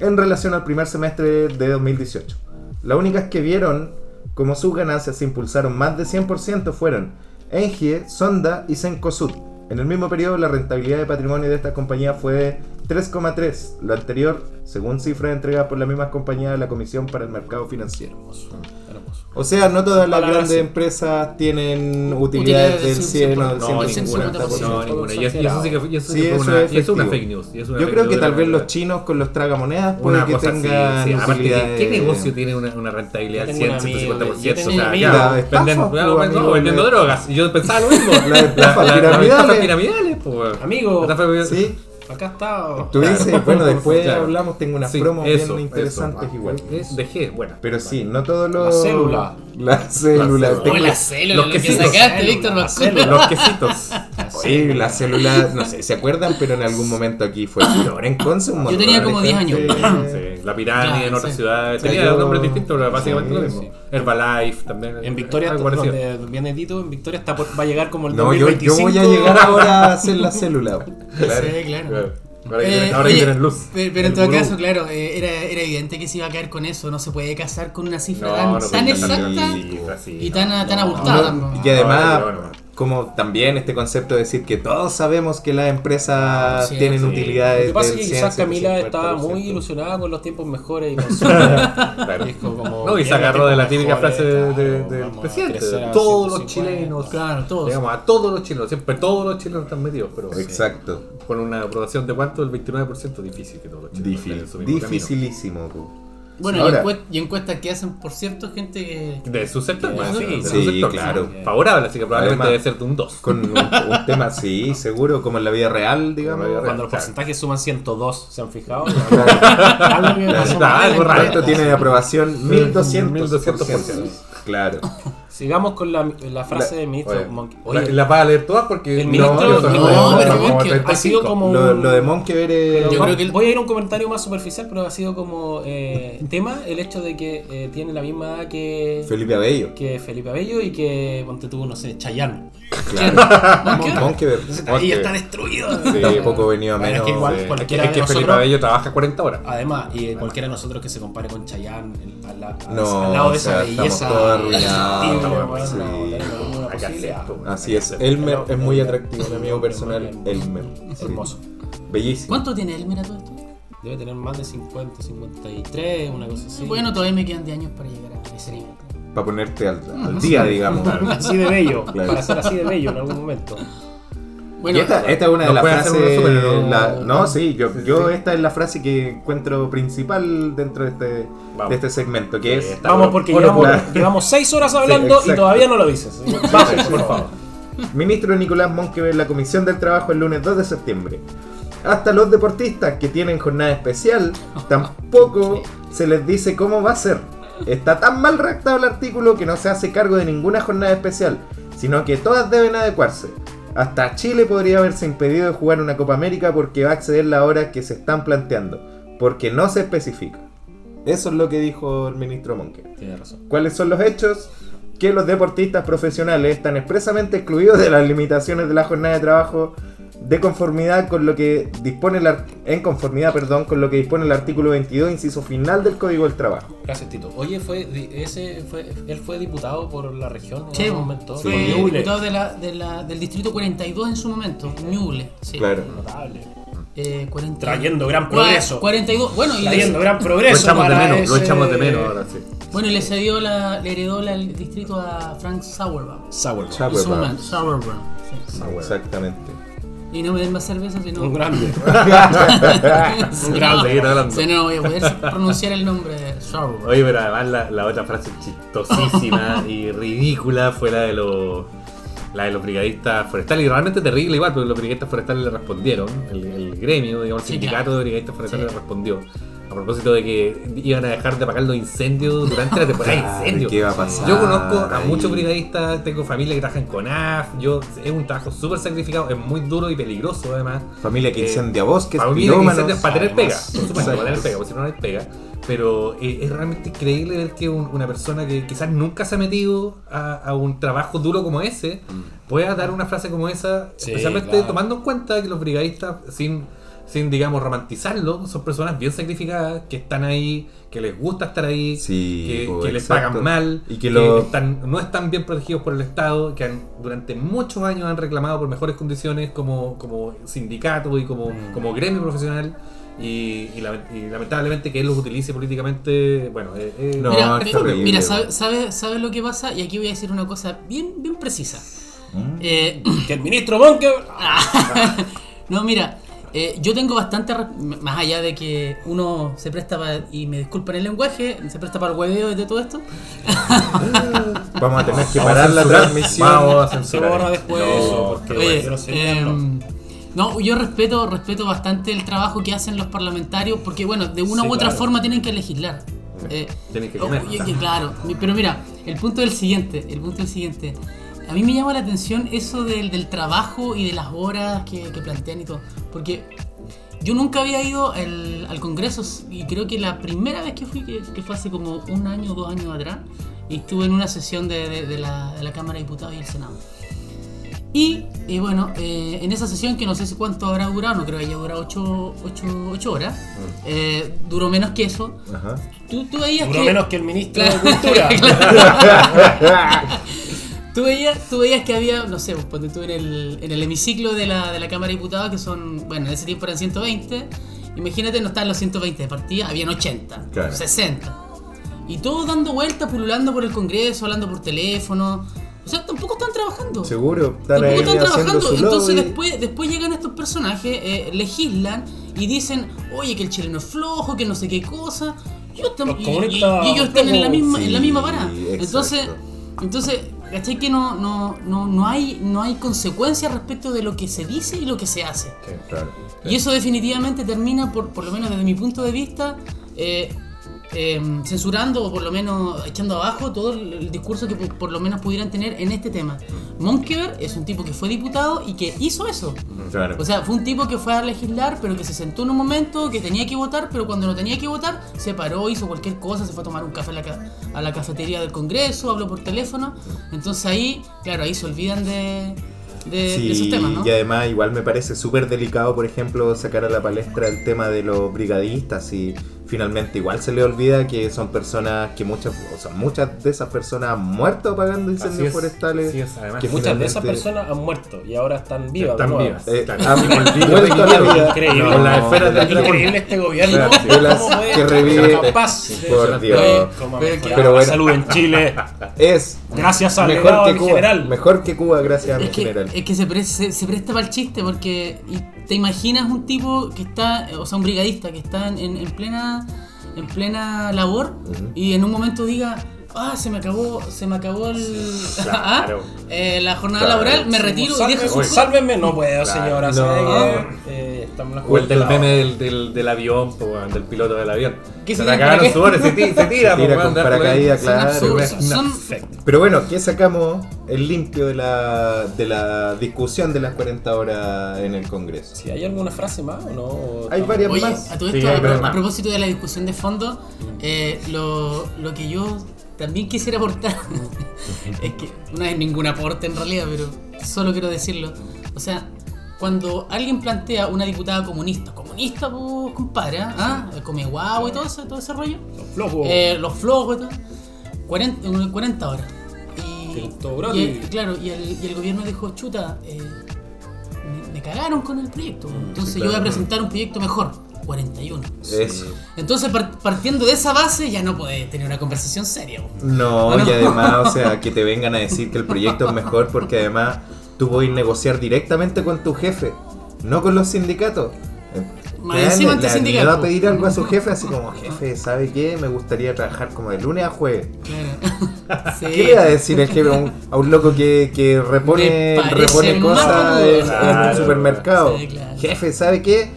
A: en relación al primer semestre de 2018. Las únicas que vieron como sus ganancias se impulsaron más de 100% fueron Engie, Sonda y Cencosud. En el mismo periodo la rentabilidad de patrimonio de estas compañías fue de 3,3, lo anterior según cifras entregadas por las mismas compañías de la Comisión para el Mercado Financiero.
C: Hermoso. Hermoso.
A: O sea, no todas las grandes
C: sí.
A: empresas tienen utilidades del 100 o del
B: No,
A: 150%.
B: ninguna.
D: 150%.
B: No, ninguna. Y, eso sí que, y eso sí
A: Sí,
B: que fue
A: eso
B: una,
A: es
B: y eso es una fake news. y eso es una
A: Yo
B: fake
A: creo que tal
B: la
A: vez los chinos con los tragamonedas puede
B: Una
A: que tengan
B: sí, aparte, ¿qué,
A: utilidades-
B: ¿qué negocio tiene una, una rentabilidad del
C: tengo
B: 100,
C: un amigo,
B: 150%?
C: yo
B: O sea,
A: pues,
B: vendiendo
A: la-
B: drogas. Y yo pensaba lo mismo.
A: La
B: la- la- las estafas piramidales, pues.
C: Amigo.
B: La
A: Sí,
C: Acá está.
A: tú dices, bueno, después
B: Claro.
A: hablamos, tengo unas
B: Sí,
A: promos
B: eso,
A: bien interesantes
B: eso.
A: igual.
B: Es de G, bueno.
A: Pero sí, no todos los...
C: La célula.
A: La célula.
B: célula.
A: tengo-
D: Oh, la célula,
B: los
D: lo que
B: quesitos.
D: sacaste, Víctor.
B: Los quesitos.
A: Sí, la célula, no sé, ¿se acuerdan? Pero en algún momento aquí fue furor en Conce un
D: Yo
A: montón
D: tenía
A: de
D: como 10
A: gente-
B: Sí, la pirámide
D: Claro,
B: en otras
D: sí.
B: ciudades.
A: O sea,
B: Tenía
A: yo-
B: nombres distintos, pero básicamente
A: Sí,
B: lo mismo.
A: sí.
B: Herbalife también.
C: En Victoria, donde viene Tito, en Victoria está por- va a llegar como el
A: No, yo,
C: 2025.
A: yo voy a llegar ahora a hacer la célula.
B: Claro,
D: Sí, claro.
B: Ahora que
D: Eh,
B: tienen- ahora
D: oye,
B: luz.
D: Pero, pero en todo
C: gurú.
D: caso, claro, eh, era, era evidente que se iba a caer con eso. No se puede casar con una cifra
B: No,
D: tan,
B: no
D: tan exacta y tan,
B: no,
D: tan abultada.
A: No,
D: ¿no?
A: y además. Como también este concepto de decir que todos sabemos que las empresas
D: Sí,
A: tienen
D: sí.
A: utilidades.
C: Lo que pasa es que
A: 100,
C: quizás Camila
A: 150%.
C: estaba muy ilusionada con los tiempos mejores y con
B: Claro.
C: dijo como,
B: No, y se
C: "Vienen
B: agarró de la típica
C: mejores,
B: frase de-
C: claro,
B: de- del
C: a
B: presidente. Todos los
C: 150".
B: chilenos.
D: Claro, todos.
B: Digamos, a todos los chilenos, siempre todos los chilenos están metidos, pero
A: Exacto.
B: con una aprobación de cuánto, el 29%, difícil que todos los chilenos
A: Difícil, dificilísimo.
D: Bueno,
A: Ahora-
D: y, encuest- y encuestas que hacen, por cierto, gente que.
B: De su sector,
C: Sí,
B: bueno,
C: sí,
B: de su
A: sí,
B: sector,
A: claro.
B: Favorable, así que probablemente
A: Además-
B: debe ser de un 2.
A: Con un, un tema así, seguro, como en la vida real, digamos.
B: Vida
C: Cuando los
B: Claro.
C: porcentajes suman 102, ¿se han fijado?
A: Claro.
C: Algo
B: Claro, raro.
A: Esto tiene de aprobación 1200%.
B: 1200%.
A: Claro.
C: Sigamos con la, la frase del ministro
B: Oye,
C: Monkey.
B: la,
C: Oye,
B: la vas a leer todas porque
C: El ministro-
B: soy-
C: no,
B: como-
D: pero
B: como
D: es que
B: 35.
C: ha sido como
A: Lo,
C: un-
A: lo de Monkever es...
D: Yo
C: Va-
D: creo que el-
C: Voy a ir a un comentario más superficial, pero ha sido como eh, tema el hecho de que eh, tiene la misma edad que
A: Felipe Abello.
C: que Felipe Abello y que ponte tú, no sé, Chayanne.
A: Claro.
D: ¿Qué?
A: Monkever.
C: Ahí está destruido.
A: Sí, poco venido a
C: Bueno, es
A: menos.
C: que igual,
A: sí.
C: por-
B: Es que, es
C: de
B: que Felipe Abello trabaja 40 horas.
C: Además, y cualquiera de nosotros que se compare con Chayanne al, la-
A: No,
C: al lado de
A: o sea,
C: esa belleza
A: Así es. Elmer es muy atractivo, mi amigo personal. Elmer.
C: Hermoso.
A: Bellísimo.
D: ¿Cuánto tiene Elmer a todo esto?
C: Debe tener más de 50, 53, una cosa así.
D: Bueno, todavía me quedan 10 años para llegar a ese nivel.
A: Para ponerte al, al día, digamos.
C: así de bello,
A: Claro.
C: para ser así de bello en algún momento.
D: Bueno,
A: Y esta, esta es una de
B: ¿Nos
A: las frases. la- no, sí, yo,
B: Sí,
A: yo
B: sí.
A: esta es la frase que encuentro principal dentro de este,
B: Vamos.
A: de este segmento, que
B: Sí,
A: es.
C: Vamos, porque
A: Bueno,
C: llevamos,
A: la-
C: llevamos 6 horas hablando y
A: exacto.
C: todavía no lo dices. Vamos, por favor.
A: Ministro Nicolás Monkever en la Comisión del Trabajo el lunes 2 de septiembre. Hasta los deportistas que tienen jornada especial, tampoco se les dice cómo va a ser. Está tan mal redactado el artículo que no se hace cargo de ninguna jornada especial, sino que todas deben adecuarse. Hasta Chile podría haberse impedido de jugar una Copa América porque va a acceder la hora que se están planteando, porque no se especifica. Eso es lo que dijo el ministro Monque.
C: Tiene razón.
A: ¿Cuáles son los hechos? Que los deportistas profesionales están expresamente excluidos de las limitaciones de la jornada de trabajo de conformidad con lo que dispone el en conformidad, perdón, con lo que dispone el artículo 22, inciso final del Código del Trabajo.
C: Gracias, Tito. Oye, fue, ese fue, él fue diputado por la región en
D: Sí,
C: algún momento.
D: fue
C: Ñuble.
D: diputado de la, de la- del distrito 42 en su momento, Ñuble. Sí.
A: Claro.
C: Notable.
D: Eh, 40
C: Trayendo gran progreso.
D: 42, bueno, y le,
C: Trayendo gran
B: Lo
C: progreso.
B: echamos de menos, lo
C: ese-
B: echamos de menos ahora sí.
D: bueno, y le cedió la, le heredó la- el distrito a Frank Sauerbaum.
C: Sauerbaum.
D: En su
A: Sauerbaum.
D: Sauerbaum. sí.
A: Exactamente.
D: Y no me den más cerveza, sino.
C: Un grande. Un
D: no-
C: grande.
B: Hablando.
D: si no voy a poder pronunciar el nombre de Sauerbaum.
B: Oye, pero además la, la otra frase chistosísima y ridícula fue la de los la de los brigadistas forestales y realmente terrible igual porque los brigadistas forestales le respondieron el, el gremio digamos el
D: Sí,
B: sindicato
D: claro.
B: de brigadistas forestales
D: Sí.
B: le respondió a propósito de que iban a dejar de apagar los incendios durante la temporada de incendios.
A: ¿qué va a pasar
B: yo conozco a muchos brigadistas tengo familia que trabaja en CONAF yo es un trabajo súper sacrificado es muy duro y peligroso además.
A: Familia que
B: Eh,
A: incendia bosques,
B: Familia que incendia para tener pega, por supuesto, para tener pega, porque si no, no hay pega. Pero eh, es realmente increíble ver que un- una persona que quizás nunca se ha metido a, a un trabajo duro como ese pueda dar una frase como esa,
C: Sí,
B: especialmente
C: claro.
B: tomando en cuenta que los brigadistas, sin, sin digamos romantizarlo, son personas bien sacrificadas, que están ahí, que les gusta estar ahí,
A: Sí,
B: que, que les pagan mal,
A: Y que lo-
B: están, no están bien protegidos por el Estado, que han- durante muchos años han reclamado por mejores condiciones como, como sindicato y como,
C: Mm.
B: como gremio profesional. Y, y lament- y lamentablemente que él los utilice políticamente, bueno, eh, eh,
A: No,
D: mira,
A: es
D: mi-
A: terrible.
D: mira, ¿sabe, sabe, sabe lo que pasa? Y aquí voy a decir una cosa bien, bien precisa.
A: Mm.
D: Eh,
C: Que el ministro Monke.
D: no, mira, eh, yo tengo bastante, más allá de que uno se presta para, y me disculpan el lenguaje, se presta para el hueveo de todo esto.
A: Vamos a tener que parar la transmisión.
B: vamos a censurar.
C: después
B: No.
C: Porque
D: Oye, em, no, yo respeto, respeto bastante el trabajo que hacen los parlamentarios, porque bueno, de una
C: Sí,
D: u otra
C: claro.
D: forma tienen que legislar. Eh,
B: Tienen que comer.
D: oye, que claro, pero mira, el punto es el siguiente, el punto es el siguiente. A mí me llama la atención eso del, del trabajo y de las horas que, que plantean y todo, porque yo nunca había ido al, al Congreso y creo que la primera vez que fui, que, que fue hace como un año o dos años atrás, y estuve en una sesión de, de- de la, de la Cámara de Diputados y el Senado. Y, y bueno, eh, en esa sesión, que no sé si cuánto habrá durado, no creo que haya durado 8 horas, eh, duró menos que eso.
A: Ajá.
D: Tú, tú veías
C: Duró
D: que,
C: menos que el ministro
D: Claro.
C: de Cultura.
D: tú veías, tú veías que había, no sé, pues ponte tú en el, en el hemiciclo de la, de la Cámara de Diputados, que son, bueno, en ese tiempo eran 120. Imagínate, no estaban los 120 de partida, habían 80,
A: Claro.
D: 60. Y todos dando vueltas, pululando por el Congreso, hablando por teléfono. O sea, tampoco están trabajando.
A: Seguro, están
D: Tampoco
A: ahí
D: están trabajando.
A: su
D: Entonces después, después llegan estos personajes, eh, legislan y dicen, oye, que el chileno es flojo, que no sé qué cosa. Y ellos, tam-
C: Los
D: y-
C: comunistas
D: y- y ellos están en la misma, en la misma vara.
A: exacto.
D: Entonces, entonces, ¿cachai que no, no, no, no hay, no hay consecuencias respecto de lo que se dice y lo que se hace?
A: Claro.
D: Y eso definitivamente termina, por, por lo menos desde mi punto de vista, eh, eh, censurando o por lo menos echando abajo todo el, el discurso que por, lo menos pudieran tener en este tema. Monkever es un tipo que fue diputado y que hizo eso.
A: Claro.
D: O sea, fue un tipo que fue a legislar, pero que se sentó en un momento que tenía que votar, pero cuando no tenía que votar, se paró, hizo cualquier cosa, se fue a tomar un café a la, ca- a la cafetería del Congreso, habló por teléfono. Entonces ahí, claro, ahí se olvidan de, de, de esos temas, ¿no?
A: y además igual me parece súper delicado, por ejemplo, sacar a la palestra el tema de los brigadistas y finalmente igual se le olvida que son personas que muchas, o sea, muchas de esas personas han muerto apagando incendios
B: es,
A: forestales.
B: así es, además.
A: que
C: Muchas de esas personas han muerto y ahora están vivas.
B: Están vivas.
A: Eh,
B: Claro.
A: han vuelto a la vida.
C: increíble.
A: Con las
B: No.
C: Increíble este gobierno.
A: Las velas
C: ¿Cómo puede
A: que revive- Por Dios.
D: Pero-
A: bueno.
C: salud en Chile.
A: Es
C: Gracias al
A: mejor que Cuba.
C: general.
A: Mejor que Cuba, gracias a mi
D: Es que,
A: general.
D: es que se, pre- se, se presta para el chiste porque y te imaginas un tipo que está, o sea, un brigadista que está en, en plena en plena labor y en un momento diga, ah, se me acabó, se me acabó el,
B: Claro.
D: ah, eh, la jornada
A: Claro.
D: laboral, me retiro y
C: Sálveme,
D: deja sus
C: uy,
D: cosas.
C: sálveme, no puedo,
B: Claro.
C: señora. Eh,
B: O el del meme del, del, del avión, po, del piloto del avión.
D: ¿Qué
B: se
D: tira
B: se, ti- se tira,
A: Se tira con
D: Son
A: claro.
D: absurdos, son-.
A: Pero bueno, ¿qué sacamos el limpio de la, de la discusión de las 40 horas en el Congreso?
C: Si hay alguna frase más o no.
A: Hay varias
D: Oye,
A: más.
D: a todo
B: Sí,
D: esto,
B: hay
D: a, pro-
B: varias
D: a
B: más.
D: propósito de la discusión de fondo, eh, lo, lo que yo también quisiera aportar es que no es ningún aporte en realidad, pero solo quiero decirlo. O sea, cuando alguien plantea una diputada comunista, comunista, pues, compadre, ¿ah? ¿Ah? come guau y todo, eso, todo ese rollo,
C: Los flojos.
D: eh, los flojos y todo, 40, en 40 horas. Y,
C: todo
D: y el- claro, y el, y el gobierno dijo, chuta, eh, me, me cagaron con el proyecto. Entonces
A: sí,
D: yo voy a presentar un proyecto mejor. 41.
A: Eso.
D: Entonces, par- partiendo de esa base, ya no podés tener una conversación seria.
A: No,
D: Bueno.
A: y además, o sea, que te vengan a decir que el proyecto es mejor porque además tú puedes negociar directamente con tu jefe, no con los sindicatos.
D: Más
A: Le-
D: encima
A: le- a pedir algo a su jefe así como, jefe, ¿sabe qué? Me gustaría trabajar como de lunes a jueves.
D: Claro. Sí.
A: ¿Qué le va a decir el jefe a un, a un loco que, que repone, repone cosas en, en un supermercado?
D: Sí, claro.
A: Jefe, ¿sabe qué?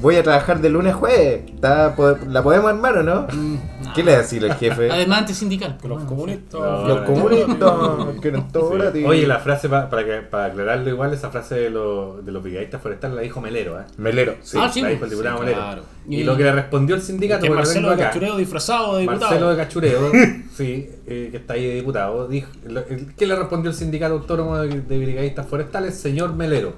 A: Voy a trabajar de lunes a jueves. ¿Está- ¿La podemos armar o no?
D: Mm, no.
A: ¿Qué le va a decir el jefe?
D: Además, antisindical.
C: los
D: bueno.
C: comunistas.
B: No,
A: Los comunistas quieren todo
B: Sí.
A: gratis.
B: Oye, la frase, pa- para, que, para aclararlo igual, esa frase de, los de los brigadistas forestales la dijo Melero, ¿eh?
A: Melero, sí.
D: Ah, sí.
B: la dijo el diputado
C: Sí,
B: Melero.
C: claro.
B: Y,
D: Y-
B: lo que le respondió el sindicato,
C: Que Marcelo de
B: acá.
C: Cachureo disfrazado de diputado.
B: Marcelo de Cachureo, sí, eh, que está ahí de diputado, dijo, lo- el- ¿qué le respondió el sindicato autónomo de, de brigadistas forestales? Señor Melero,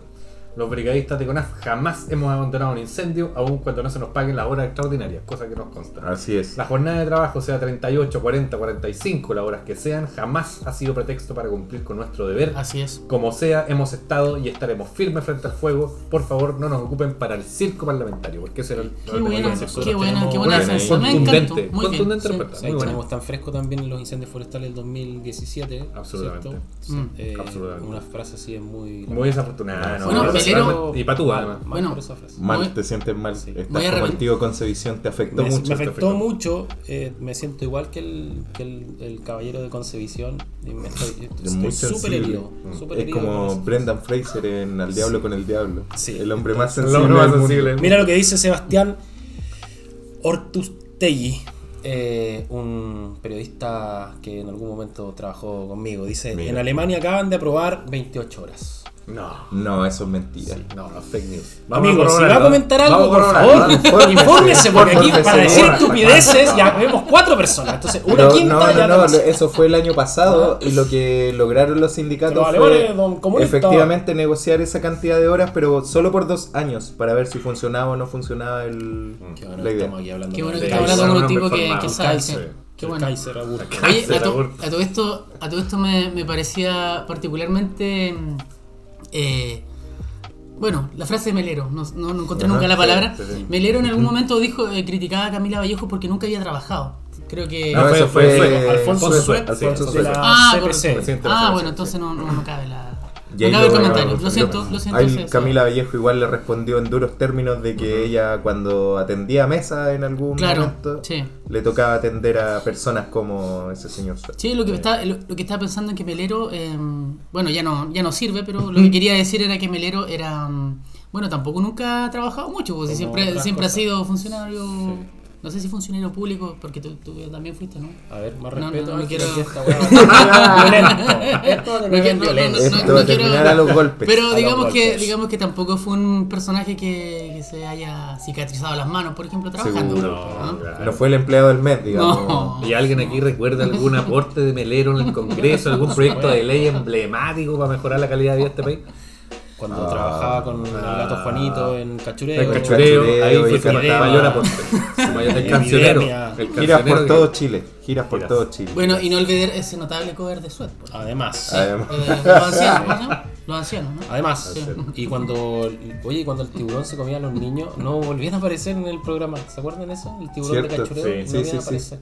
B: los brigadistas de CONAF jamás hemos abandonado un incendio, aun cuando no se nos paguen las horas extraordinarias, cosa que nos consta.
A: Así es.
B: La jornada de trabajo, sea 38, 40, 45, las horas que sean, jamás ha sido pretexto para cumplir con nuestro deber.
D: Así es.
B: Como sea, hemos estado y estaremos firmes frente al fuego. Por favor, no nos ocupen para el circo parlamentario, porque ese era el
D: Qué buena, qué buena, qué buena
A: Bien
B: contundente.
D: Muy bien.
B: contundente
D: sí.
B: respuesta.
C: Sí,
B: Muy buena.
C: tenemos tan fresco también en los incendios forestales del 2017.
B: Absolutamente.
C: ¿cierto?
D: Mm.
C: Eh,
B: Absolutamente.
C: Una frase así es muy.
B: Muy desafortunada. ¿no?
D: Bueno,
B: No,
D: Melero-
B: Y patúa, además.
D: Bueno.
C: por esa frase.
A: Mal, te sientes mal.
C: Sí.
A: Estás como tío Concevisión, te afectó
C: Me,
A: mucho.
C: me afectó mucho, eh, me siento igual que el, que el, el caballero de Concevisión. y me estoy
A: Es muy
C: estoy súper
A: sensible.
C: herido.
A: Mm. Es
C: herido
A: como. Brendan Fraser en Al Diablo con el Diablo.
C: Sí.
A: El hombre más sensible.
B: hombre más sensible.
C: Mira lo que dice Sebastián Ortustegui, eh, un periodista que en algún momento trabajó conmigo. Dice,
A: Mira.
C: en Alemania acaban de aprobar 28 horas.
B: No.
A: No, eso es mentira.
B: No, no, fake news.
C: Amigo, si va a comentar algo,
B: Vamos
C: por favor,
A: Infórmese,
C: porque aquí para decir estupideces ya vemos cuatro personas. Entonces, una
A: Pero
C: quinta
A: no,
C: ya
A: no, no, eso fue el año pasado y lo que lograron los sindicatos fue efectivamente negociar esa cantidad de horas, pero solo por dos años, para ver si funcionaba o no funcionaba el,
C: Qué bueno
A: la
C: que
A: idea.
C: estamos aquí hablando
D: Qué bueno que
C: Kaiser.
D: hablando con un tipo que, que sabe. Qué bueno.
C: Kaiser.
D: Oye,
B: Kaiser
D: a, a todo esto, a todo esto me, me parecía particularmente. Eh, bueno, la frase de Melero, no, no- no encontré
A: Ajá,
D: nunca la palabra.
B: sí, sí.
D: Melero en algún momento dijo, eh, criticaba a Camila Vallejo porque nunca había trabajado. Creo que.
A: No,
B: fue-
C: Alfonso
B: sí,
A: Alfonso
D: Ah, Ah, bueno, entonces no, no, no cabe la. No cabe el
A: lo-
D: siento, lo siento.
A: Ahí
D: sí, sí.
A: Camila Vallejo igual le respondió en duros términos de que ella cuando atendía mesa en algún
D: Claro,
A: momento
D: sí.
A: le tocaba atender a personas como ese señor.
D: Sí, lo que, está, lo, lo que estaba pensando en que Melero, eh, bueno, ya no, ya no sirve, pero lo que quería decir era que Melero era, mm, bueno, tampoco nunca ha trabajado mucho, porque siempre, siempre ha sido funcionario, no sé si funcionario público, porque tú, tú también fuiste, ¿no?
C: A ver, más
D: No, no,
C: respeto.
D: no quiero- No,
C: no es
D: no, quiero-
A: terminar a los golpes.
D: Pero digamos que,
C: golpes.
D: digamos que tampoco fue un personaje que, que se haya cicatrizado las manos, por ejemplo, trabajando.
A: Seguro.
D: ¿no?
B: claro.
A: No fue el empleado del mes, digamos.
D: No.
B: ¿Y alguien aquí recuerda algún aporte de Melero en el Congreso, algún proyecto de ley emblemático para mejorar la calidad de vida de este país?
C: Cuando
A: Ah.
C: trabajaba con el gato Juanito en Cachureo.
B: El
A: Cachureo.
B: cachureo, ahí fue su mayor aporte. El cancionero.
A: Giras por
B: que-
A: todo Chile. Giras por todo Chile.
D: Bueno, y no olvidar ese notable cover de Sweat. pues.
C: Además.
A: Además.
D: Eh, los ancianos, ¿no? Los ancianos, ¿no?
C: Además,
D: Sí.
C: y cuando, oye, cuando el tiburón se comía a los niños, no volvían a aparecer en el programa. ¿Se acuerdan de eso? El tiburón de cachureo.
B: sí,
C: no
A: sí,
C: volvían
A: sí,
C: a
A: sí.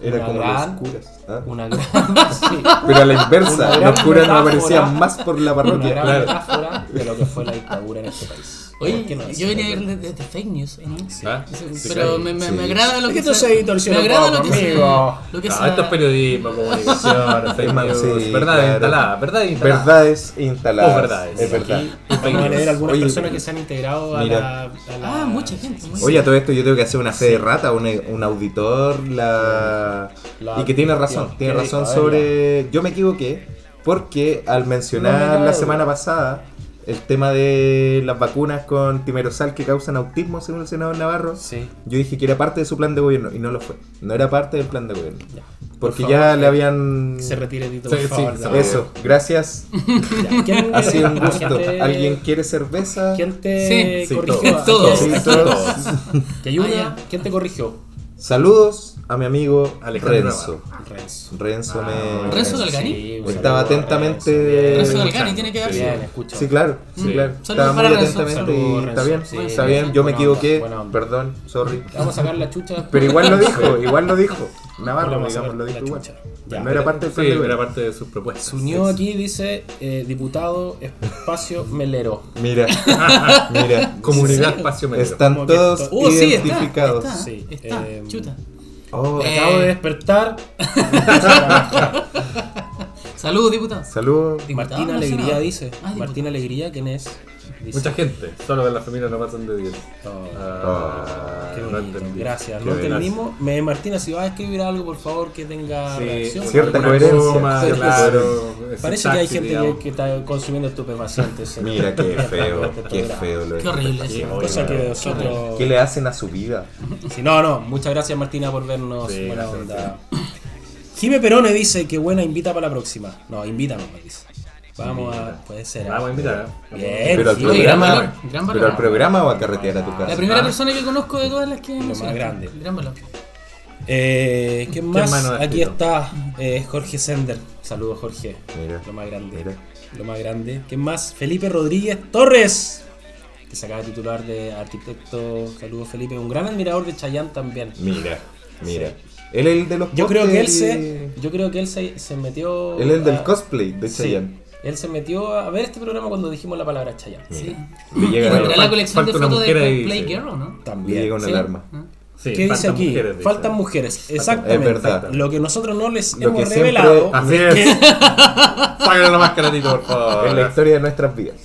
A: Era
C: Una
A: como
C: gran-
A: los curas. ¿ah?
C: Una gran, sí,
A: Pero a la inversa,
C: Una
A: los curas no aparecían más por la
C: una
A: parroquia.
C: gran
B: claro.
C: metáfora de lo que fue la dictadura en este país.
D: Oye,
C: ¿Qué no
D: yo venía a ver de, de- de fake news, ¿no?
B: ¿Ah?
D: Sí,
B: Sí,
D: pero
B: sí.
D: me, me,
A: sí.
D: me agrada lo
C: Es
D: que se- Me agrada lo que se- lo que
B: No, Ah, esto es periodismo, comunicación, fake news,
A: sí,
B: verdad
A: claro.
B: instalada, verdad instalada.
A: Verdades instaladas.
B: O verdades.
A: Es verdad.
C: Aquí vamos a leer algunas
A: Oye,
C: personas que se han integrado a
A: mira.
C: la, a la-
D: Ah, mucha gente. mucha
A: Oye, a todo esto yo tengo que hacer una fe de rata, un, un auditor, la...
C: La-
A: y que tiene razón,
C: ¿qué
A: tiene razón sobre... Yo me equivoqué porque al mencionar la semana pasada el tema de las vacunas con timerosal que causan autismo, según el senador Navarro,
C: Sí.
A: yo dije que era parte de su plan de gobierno y no lo fue. No era parte del plan de gobierno.
C: Ya.
A: Porque
C: Por
A: ya le
C: que
A: habían...
C: Se retire Tito,
B: Sí,
C: por
B: sí,
C: favor.
A: Eso, gracias.
C: Ya, ¿quién-
A: Ha sido un gusto.
C: gente-
A: ¿Alguien quiere cerveza?
C: ¿Quién te
D: Sí.
B: Sí,
C: corrigió?
D: todos.
C: ¿Quién-
A: Sí, todos.
C: ¿Te ayuda?
D: Ah.
C: ¿Quién te corrigió?
A: Saludos a mi amigo
B: Alejandro
A: Renzo.
C: Renzo.
A: Renzo me...
D: ¿Renzo Galgani?
C: Sí,
A: Estaba atentamente-
C: Renzo.
D: Galgani tiene que darse.
C: Bien, escucha.
A: Sí, claro, sí,
B: Sí.
A: claro.
D: Saludos
A: Estaba muy
D: Renzo.
A: atentamente
C: Saludos,
A: y está bien,
C: Sí,
A: está bien. Yo me equivoqué, perdón, sorry.
C: Vamos a sacar la chucha.
A: Pero igual lo dijo, igual lo dijo. Navarro, digamos, lo
C: la
A: dijo igual.
C: chucha. Ya.
A: No era parte del
B: Sí,
A: de
B: era parte de sus propuestas.
C: Se unió aquí, dice eh, diputado Espacio Melero.
A: Mira, mira.
B: Comunidad
C: Sí.
B: espacio medio.
A: Están
C: Como
A: todos
C: esto-
D: Uh, sí, está.
A: identificados.
D: Está,
C: Sí,
D: está,
C: eh,
D: chuta.
A: Oh,
D: Eh,
C: Acabo de despertar.
D: Saludos, diputado.
A: Saludos.
C: Martín
D: no
C: Alegría dice.
D: Ah.
C: Martín Alegría, ¿quién es? Dice,
B: Mucha gente, solo que las familias no pasan de 10.
C: Oh,
B: Ah,
C: qué
B: no
C: bonito.
B: entendí.
C: Gracias.
A: Qué
C: No entendimos. Me, Martina, si vas a escribir algo, por favor, que tenga
B: Sí,
C: reacción.
A: cierta coherencia,
B: claro.
C: Parece que hay gente que,
B: digamos.
C: que está consumiendo estupefacientes. en-
A: Mira, qué feo,
C: este
A: qué feo lo
D: Qué horrible
C: cosa que nosotros.
A: ¿Qué le hacen a su vida?
C: Sí, no, no, muchas gracias Martina por vernos.
B: Sí,
C: buena
B: gracias,
C: onda. Jime Perone dice que buena invita para la próxima. No, invítanos, me dice. Vamos a. Puede ser. ¿eh?
B: Vamos a invitar.
C: Bien,
A: Pero al
C: sí,
D: Oye, gran
A: programa,
D: valor, gran valor.
A: pero al programa o a carretear a tu
D: La
A: casa.
D: primera
B: Ah.
D: persona que conozco de todas las que
C: Lo más grande.
D: Gran valor.
C: Eh, ¿Quién más? Aquí está eh, Jorge Sender. Saludos, Jorge.
A: Mira,
C: Lo más grande.
A: mira.
C: Lo más grande. ¿Quién más? Felipe Rodríguez Torres. Que se acaba de titular de arquitecto. Saludos, Felipe. Un gran admirador de Chayanne también.
A: Mira, mira. Él es el de los
C: Yo creo que él se. Yo creo que él se, se metió.
A: Él es el del cosplay de
C: Sí.
A: Chayanne.
C: Él se metió a ver este programa cuando dijimos la palabra Chayanne.
D: Sí.
A: Le
D: ¿Y
A: llega,
D: tendrá
A: la-
D: la colección de fotos de Play. Girl o no?
A: le
C: También.
A: llega una
D: Sí.
A: alarma.
D: Ah.
B: Sí,
C: ¿Qué dice aquí?
B: mujeres, dice.
C: faltan mujeres. Exactamente.
A: verdad.
C: Lo que nosotros no les
A: Lo
C: hemos
A: que siempre-
C: revelado.
B: Así
C: es
B: es.
C: que-
B: Sáquenle la máscara, Tito, por favor.
A: Es la historia de nuestras vidas.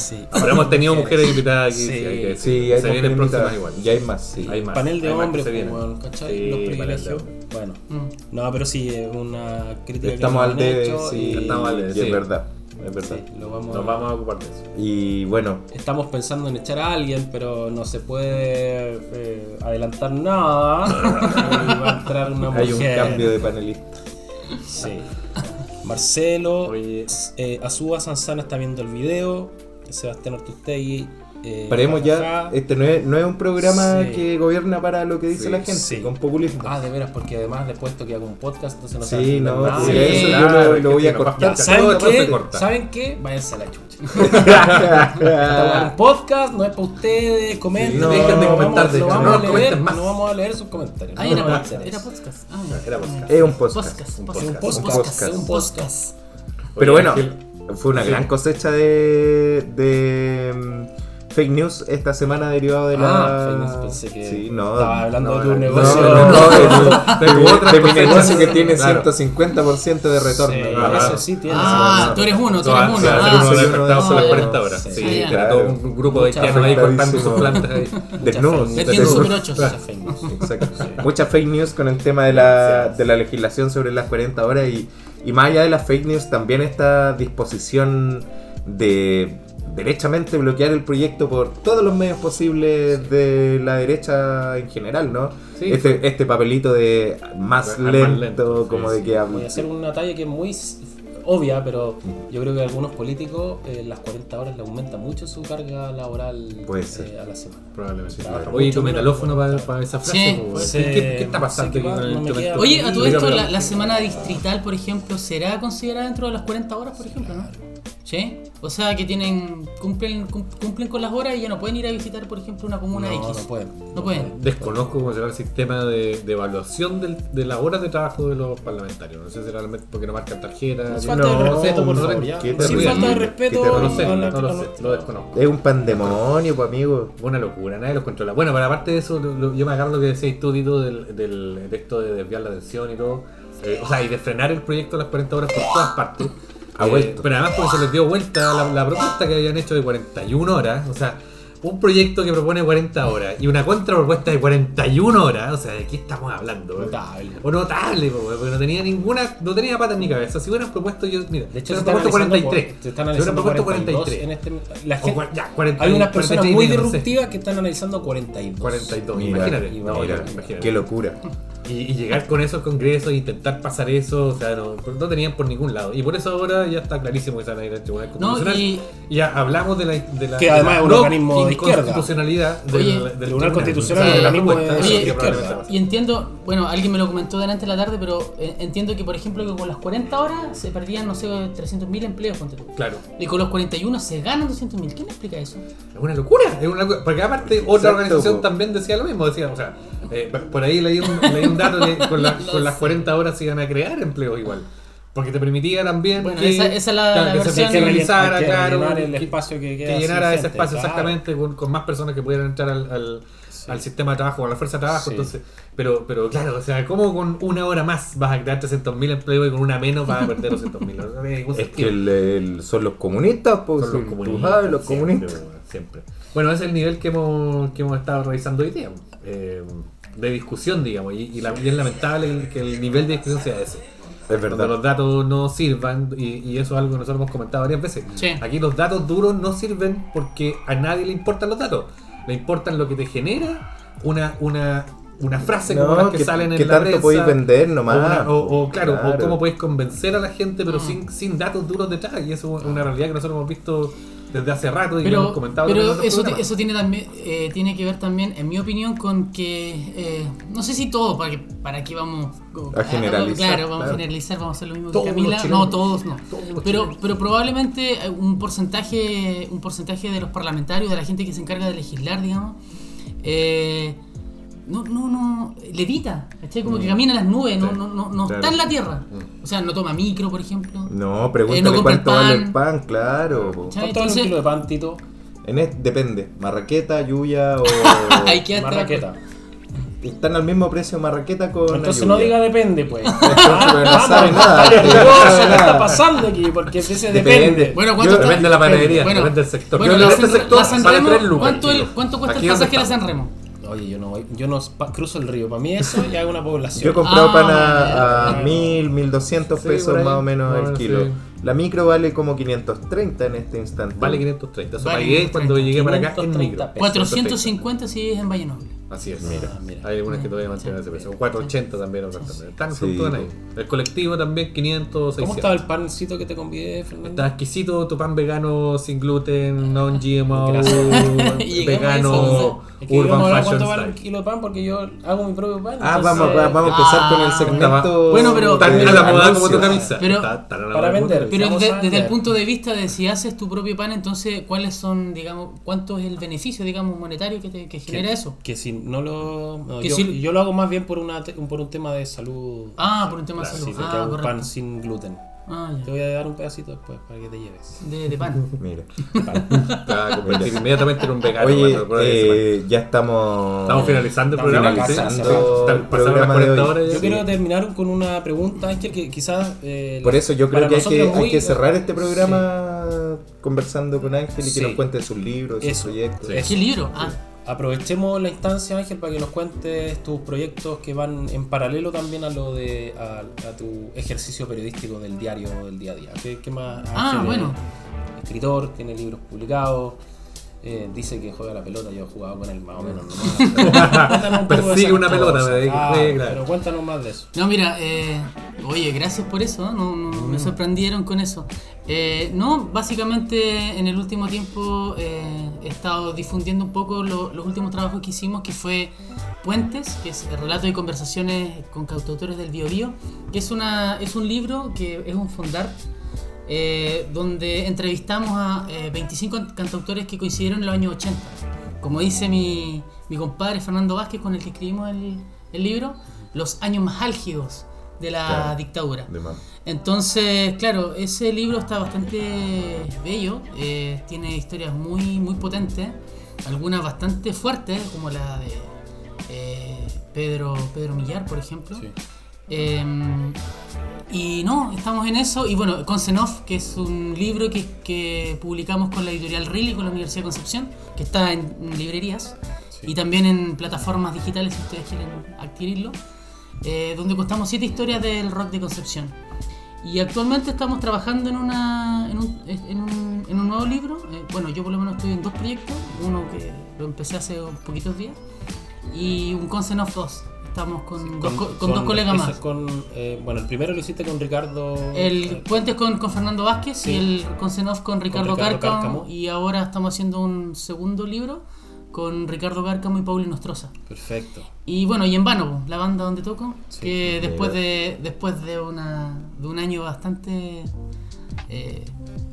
C: Sí.
B: Pero hemos tenido mujeres invitadas aquí.
C: Sí.
B: Sí, hay que.
A: Sí, hay
B: Se vienen
A: mujeres
B: próximas igual.
A: Y hay más, sí.
B: Hay más.
C: Panel de
B: hay más que
C: hombres,
B: se vienen.
C: weón, ¿cachai?
B: Sí,
C: Los privilegios. Bueno.
D: Mm.
C: No, pero sí, es una crítica
A: Estamos
C: que
A: al debe, sí,
C: y
B: Estamos al debe, sí.
A: es verdad. Es verdad.
C: sí, lo vamos,
B: Nos vamos a ocupar de eso.
A: Y bueno,
C: Estamos pensando en echar a alguien, pero no se puede eh, adelantar nada. Va a entrar una mujer.
A: hay un cambio de panelista.
C: Sí. Marcelo,
B: Oye.
C: eh, Azúa Sanzana está viendo el video. Sebastián Ortustegui. Eh,
A: Paremos ya, este no es, no es un programa
C: Sí.
A: que gobierna para lo que dice
B: Sí,
A: la gente,
C: sí.
A: con populismo.
C: Ah, de veras, porque además le he puesto que hago un podcast, entonces no
A: Sí, no,
C: nada.
A: eso yo
B: claro,
A: lo, lo voy a cortar.
C: Ya, ¿saben qué?
B: corta.
C: ¿Saben qué? Váyanse a la chucha. Un podcast, no es para ustedes, comenten.
A: Sí, no,
B: dejen de
C: no
B: comentar,
C: vamos,
B: de
C: no vamos
B: no
C: a
B: nos
C: leer,
B: más.
C: no vamos a leer sus comentarios.
D: Ah,
C: no
D: era,
C: a
D: podcast, era podcast. Ah,
B: Era podcast.
A: Es un podcast.
B: Un
D: podcast.
A: Un
D: podcast. Un podcast.
A: Pero bueno, fue una gran cosecha de, de mm, fake news esta semana derivado de la...
C: Ah, fake news, pensé que
A: Sí, no,
C: estaba hablando
A: no,
C: de tu
A: no,
C: negocio.
A: No, no, de,
B: De tu
A: de-
B: otra
A: de mi negocio que tiene
B: Claro.
A: 150% de retorno.
C: Sí,
A: Ajá.
C: eso sí tiene.
D: Ah, tú eres uno, tú eres uno. Ah,
B: uno de afectados las
A: esos.
B: 40 horas.
C: Sí,
B: tiene
A: claro.
B: todo un grupo de
C: Mucha
B: haitianos ahí cortando sus plantas ahí.
A: Desnudos.
D: Super
C: fake news.
A: Exacto. Muchas fake news con el tema de la, de la legislación sobre las 40 horas y, y más allá de las fake news también esta disposición de derechamente bloquear el proyecto por todos los medios posibles de la derecha en general, ¿no?
B: Sí.
A: Este, este papelito de más
B: Más
A: lento,
B: sí,
A: como de que
C: Voy a hacer una talla que es muy obvia, pero yo creo que a algunos políticos eh, las 40 horas le aumenta mucho su carga laboral
A: Puede ser.
C: eh, a la semana.
B: Probablemente. Oye, tu metalófono para, para esa frase.
D: Sí.
B: pues,
C: Sí.
B: ¿Qué, está pasando
C: va, no queda-
D: Oye, a todo esto, la semana distrital, por ejemplo, ¿será considerada dentro de las 40 horas, por ejemplo, no? ¿Sí? O sea que tienen cumplen cum- cumplen con las horas y ya no pueden ir a visitar, por ejemplo, una comuna
C: No,
D: X.
C: no pueden.
D: No pueden.
B: Desconozco cómo será el sistema de, de evaluación del- de las horas de trabajo de los parlamentarios. No sé si realmente porque no marcan tarjetas.
C: Es
B: no,
C: falta de respeto, por
B: no,
C: favor. Sin falta de respeto.
B: no lo sé, no lo sé, lo desconozco.
A: Es un pandemonio, pues amigo.
B: Una locura, nadie los controla. Bueno, pero aparte de eso, lo- lo- yo me agarro lo que decías tú, Tito, del, del, de esto de desviar la atención y todo. Eh, o sea, y de frenar el proyecto de las 40 horas por todas partes.
A: Ha
B: Eh,
A: vuelto.
B: Pero además porque se les dio vuelta la, la propuesta que habían hecho de 41 horas. O sea, un proyecto que propone 40 horas y una contrapropuesta de 41 horas. O sea, ¿de qué estamos hablando?
C: Notable.
B: O notable, po, porque no tenía ninguna, no tenía patas ni cabeza. Si hubieran propuesto yo, mira,
C: De hecho,
B: si
C: se
B: hubieran propuesto
C: analizando
B: 43.
C: por- se están
B: si
C: analizando
B: propuesto
C: 42
B: 43.
C: en este, la gente-
B: ya, 40,
C: hay unas personas
B: 43
C: muy
B: medio, no sé.
C: disruptivas que están analizando 42.
B: 42,
A: Mira,
B: imagínate.
C: y
B: No,
C: mira,
B: imagínate.
A: Qué locura.
B: Y, y llegar con eso al Congreso e intentar pasar eso, o sea, no, no tenían por ningún lado. Y por eso ahora ya está clarísimo que se van a ir al Tribunal
D: No,
B: Constitucional.
D: y-
B: y ya hablamos de la. De la
C: Que además
B: de la
C: es un
B: no
C: organismo de izquierda.
B: inconstitucionalidad del,
D: Oye,
B: del
C: Tribunal Constitucional
B: O sea,
C: organismo de-
D: Oye. Y entiendo, bueno, alguien me lo comentó delante de la tarde, pero eh, entiendo que, por ejemplo, que con las 40 horas se perdían, no sé, 300.000 empleos.
B: Claro.
D: Y con los 41 se ganan 200.000. ¿Quién explica eso?
B: Es una locura, es una locura. Porque aparte otra
A: Exacto,
B: organización
A: po.
B: también decía lo mismo, decía, o sea, eh, por ahí leí un, leí un dato que con, la- con las 40 horas se iban a crear empleos igual. Porque te permitía también
D: Bueno,
B: que,
D: esa- esa es la-
B: claro,
D: la
B: que se flexibilizara,
C: que
B: claro,
C: el
B: que-
C: espacio que queda
B: que llenara ese
C: gente,
B: espacio
C: claro.
B: exactamente con, con más personas que pudieran entrar al, al, al sistema de trabajo, a la fuerza de trabajo.
C: Sí.
B: Entonces, pero, pero claro, o sea, ¿cómo con una hora más vas a crear 300.000 empleos y con una menos vas a perder 200.000? O sea, no tiene ningún
A: Es que el- el- son los comunistas, pues.
B: Son los comunistas,
A: sabes, los
B: siempre,
A: comunistas.
B: bueno, siempre. Bueno, ese es el nivel que hemos, que hemos estado revisando hoy día, eh, de discusión, digamos, y, y la- y es lamentable que el nivel de discusión sea ese.
A: Es
B: Cuando
A: verdad.
B: los datos no sirvan, y, y eso es algo que nosotros hemos comentado varias veces.
D: Sí.
B: Aquí los datos duros no sirven porque a nadie le importan los datos. Le importan lo que te genera una, una, una frase como
A: No,
B: las que,
A: que-
B: salen en la
A: tanto
B: prensa.
A: podéis vender
B: O,
A: nomás.
B: una- o- o, claro,
A: Claro.
B: o cómo podéis convencer a la gente,
D: Mm.
B: pero sin, sin datos duros detrás. Y eso es una realidad que nosotros hemos visto desde hace rato y
D: Pero,
B: hemos comentado
D: pero eso, eso tiene, también, eh, tiene que ver también, en mi opinión, con que, eh, no sé si todo, para, que, para aquí vamos
A: A generalizar,
D: Claro, vamos
A: claro.
D: a generalizar, vamos a hacer lo mismo
B: Todos
D: que Camila. No, todos no.
B: Todos
D: Pero, pero probablemente un porcentaje, un porcentaje de los parlamentarios, de la gente que se encarga de legislar, digamos, eh, no, no, no, levita, ¿cachai? Como que camina en las nubes, no,
B: Sí,
D: no, no, no
A: claro.
D: está en la tierra. O sea, no toma micro, por ejemplo.
A: No, pregúntale
D: Eh, no compra el
A: cuánto vale
D: pan.
A: el pan, claro.
C: ¿Cuánto vale un
D: Entonces-
C: kilo de pan, Tito?
A: En es- depende, marraqueta, yuya o...
D: Hay que
C: Marraqueta.
A: Están al mismo precio marraqueta con
C: Entonces no diga depende, pues.
A: Entonces, pero no sabe nada.
C: está nervioso, ¿Qué está pasando aquí? Porque ese
A: Depende.
C: depende.
D: Bueno, ¿cuánto
A: Yo-
D: está-
B: Depende de la panadería,
D: Bueno,
B: depende del sector.
D: Bueno,
B: Yo
D: la,
B: en este sector
D: la San Remo,
B: 3 lucas.
D: ¿cuánto, el- ¿cuánto cuesta
B: Aquí
D: el pasaje de la. San Remo?
C: Oye, yo no voy, yo no pa- cruzo el río. Para mí eso ya es una población.
A: Yo he comprado
D: Ah,
A: pan a, a 1000, 1200
B: Sí,
A: pesos más o menos
B: Ah,
A: el kilo. La micro vale como 530 en este instante.
B: Vale 530. Eso
D: Vale
B: pagué
D: 530.
B: cuando llegué para acá en
C: 530
B: micro.
C: pesos.
D: 450 si es en Valle Noble.
B: Así es.
C: Mira, mira.
B: Hay algunas que todavía mantienen ese precio. O 480 también otras también. Están
A: Sí,
B: fluctúan ahí. El colectivo también 500, 600.
C: ¿Cómo estaba el pancito que te convidé, Fernando?
B: Está exquisito tu pan vegano, sin gluten,
D: a eso,
B: vegano,
C: Es que
B: urban fashion
C: cuánto vale un kilo de pan porque yo hago mi propio pan.
A: Ah,
C: entonces,
A: vamos, va- vamos a empezar con el
D: Ah,
A: segmento.
D: bueno, pero-
B: Tan a la moda como tu camisa.
D: Pero-
B: Está a la
C: para vender.
D: Pero desde, el punto de vista de si haces tu propio pan, entonces, ¿cuáles son, digamos, cuánto es el beneficio, digamos, monetario que, te, que genera eso?
C: Que si no lo. no, yo,
D: si-
C: yo lo hago más bien por, una, por un tema de salud.
D: Ah, por un tema
C: Claro,
D: de
C: sí,
D: salud.
C: porque
D: ah,
C: hago pan sin gluten.
D: Ah,
C: Te voy a dar un pedacito después para que te lleves.
D: De, de pan.
A: Mira.
B: Te va a convertir inmediatamente en un vegano.
A: Oye,
B: bueno,
A: eh, ya estamos.
B: Estamos finalizando el
C: Estamos
B: programa.
C: finalizando
B: ¿sí?
A: el
B: Están pasando las
A: programa de
B: 40
A: hoy.
B: horas ya.
C: Yo
A: Sí.
C: quiero terminar con una pregunta, Ángel, que quizás. eh,
A: Por eso yo creo que hay, que hay cerrar este programa conversando con Ángel y que nos cuente sus libros, sus proyectos.
B: Sí.
D: ¿Qué libro? Ah,
C: Aprovechemos la instancia, Ángel, para que nos cuentes tus proyectos que van en paralelo también a lo de a, a tu ejercicio periodístico del diario del día a día. ¿Qué, qué más?
D: Ah,
C: Ángel es
D: bueno.
C: Escritor, tiene libros publicados. eh, dice que juega la pelota, yo he jugado con él más o menos. nomás. Cuéntanos un
B: Persigue una pelota, me
C: Ah,
B: sí, claro.
C: Pero cuéntanos más de eso.
D: No, mira, eh, oye, gracias por eso, ¿eh? no, me sorprendieron con eso. Eh, no, básicamente en el último tiempo he estado difundiendo un poco lo- los últimos trabajos que hicimos, que fue Puentes, que es el relato y conversaciones con cantautores del Biobío, que es, una, es un libro que es un fondar eh, donde entrevistamos a eh, 25 cantautores que coincidieron en los años 80. Como dice mi, mi compadre Fernando Vázquez, con el que escribimos el, el libro, los años más álgidos de la
A: Claro.
D: dictadura.
A: De.
D: Entonces, claro, ese libro está bastante bello, eh, tiene historias muy, muy potentes, algunas bastante fuertes, como la de eh, Pedro, Pedro Millar, por ejemplo.
C: Sí.
D: Eh, y no, estamos en eso. Y bueno, Concenov, que es un libro que, que publicamos con la editorial Riley, con la Universidad de Concepción, que está en librerías
C: Sí.
D: y también en plataformas digitales si ustedes quieren adquirirlo, eh, donde contamos siete historias del rock de Concepción. Y actualmente estamos trabajando en, una, en, un, en, un, en un nuevo libro. Eh, bueno, yo por lo menos estoy en dos proyectos. Uno que lo empecé hace un poquitos días. Y un Concenov 2. Estamos con, dos, co- con dos colegas más.
C: con, eh, bueno, el primero lo hiciste con Ricardo.
D: El
C: eh,
D: puente con, con Fernando Vázquez
C: Sí.
D: y el Concenov con Ricardo,
C: Ricardo
D: Cárcamo,
C: Cárcamo.
D: Y ahora estamos haciendo un segundo libro con Ricardo Cárcamo y Pauli Nostroza.
C: Perfecto.
D: Y bueno, y en vano, la banda donde toco,
C: Sí,
D: que después de después de, una, de un año bastante eh,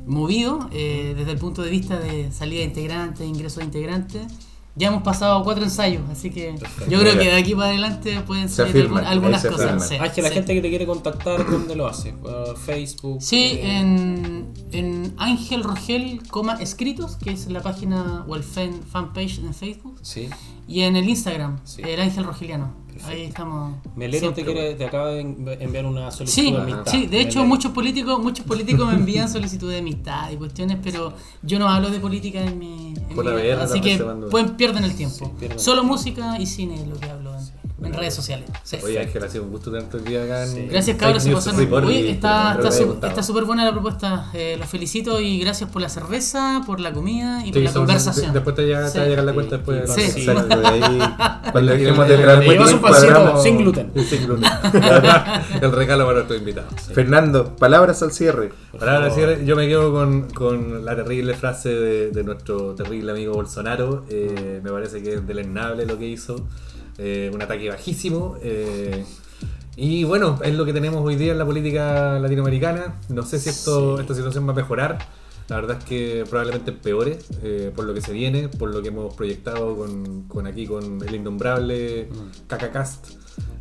D: movido, eh, desde el punto de vista de salida de integrantes, ingreso de integrantes, ya hemos pasado cuatro ensayos, así que yo creo que de aquí para adelante pueden
A: Se
D: ser algunas
A: se
D: cosas. sí,
C: Ah, es que la
D: sí.
C: gente que te quiere contactar, ¿dónde lo hace? Uh, Facebook.
D: Sí,
C: eh,
D: en, en Ángel Rogel, coma, escritos, que es la página o el fan, fanpage en Facebook,
C: Sí.
D: y en el Instagram,
C: Sí.
D: el Ángel Rogeliano.
C: Perfecto.
D: Ahí estamos.
C: Melero te, quiere, te acaba de en- enviar una solicitud
D: Sí,
C: de amistad.
D: sí, de hecho
C: Melero.
D: muchos políticos, muchos políticos me envían solicitud de amistad y cuestiones, pero yo no hablo de política en mi, en
B: Por
D: mi-
B: la verga
D: así que pueden pierden el tiempo.
C: Sí, pierden.
D: Solo música y cine es lo que hablo en, redes sociales. Sí.
B: Oye, Ángel, ha sido un gusto tenerte día acá en
C: Sí.
D: Gracias cabros, se pasaron. Oye, está
B: haya
D: su- súper buena la propuesta. Eh, los felicito y gracias por la cerveza, por la comida y por
B: Sí,
D: la
B: son-
D: conversación.
B: Después te, llega, te va a llegar la cuenta después.
D: sí.
C: Sí.
A: Cuando transmitir,
C: le llevas un
A: cuadramos-
C: sin gluten.
B: Sin gluten. el regalo para nuestros invitados.
A: Fernando, palabras al cierre.
C: Por
B: ahora
C: favor.
B: cierre, yo me quedo con, con la terrible frase de, de nuestro terrible amigo Bolsonaro. Eh, me parece que es deleznable lo que hizo. Eh, un ataque bajísimo. eh, y bueno, es lo que tenemos hoy día en la política latinoamericana. No sé si esto,
C: Sí.
B: esta situación va a mejorar. La verdad es que probablemente peore eh, por lo que se viene, por lo que hemos proyectado con, con aquí, con el innombrable Cacacast.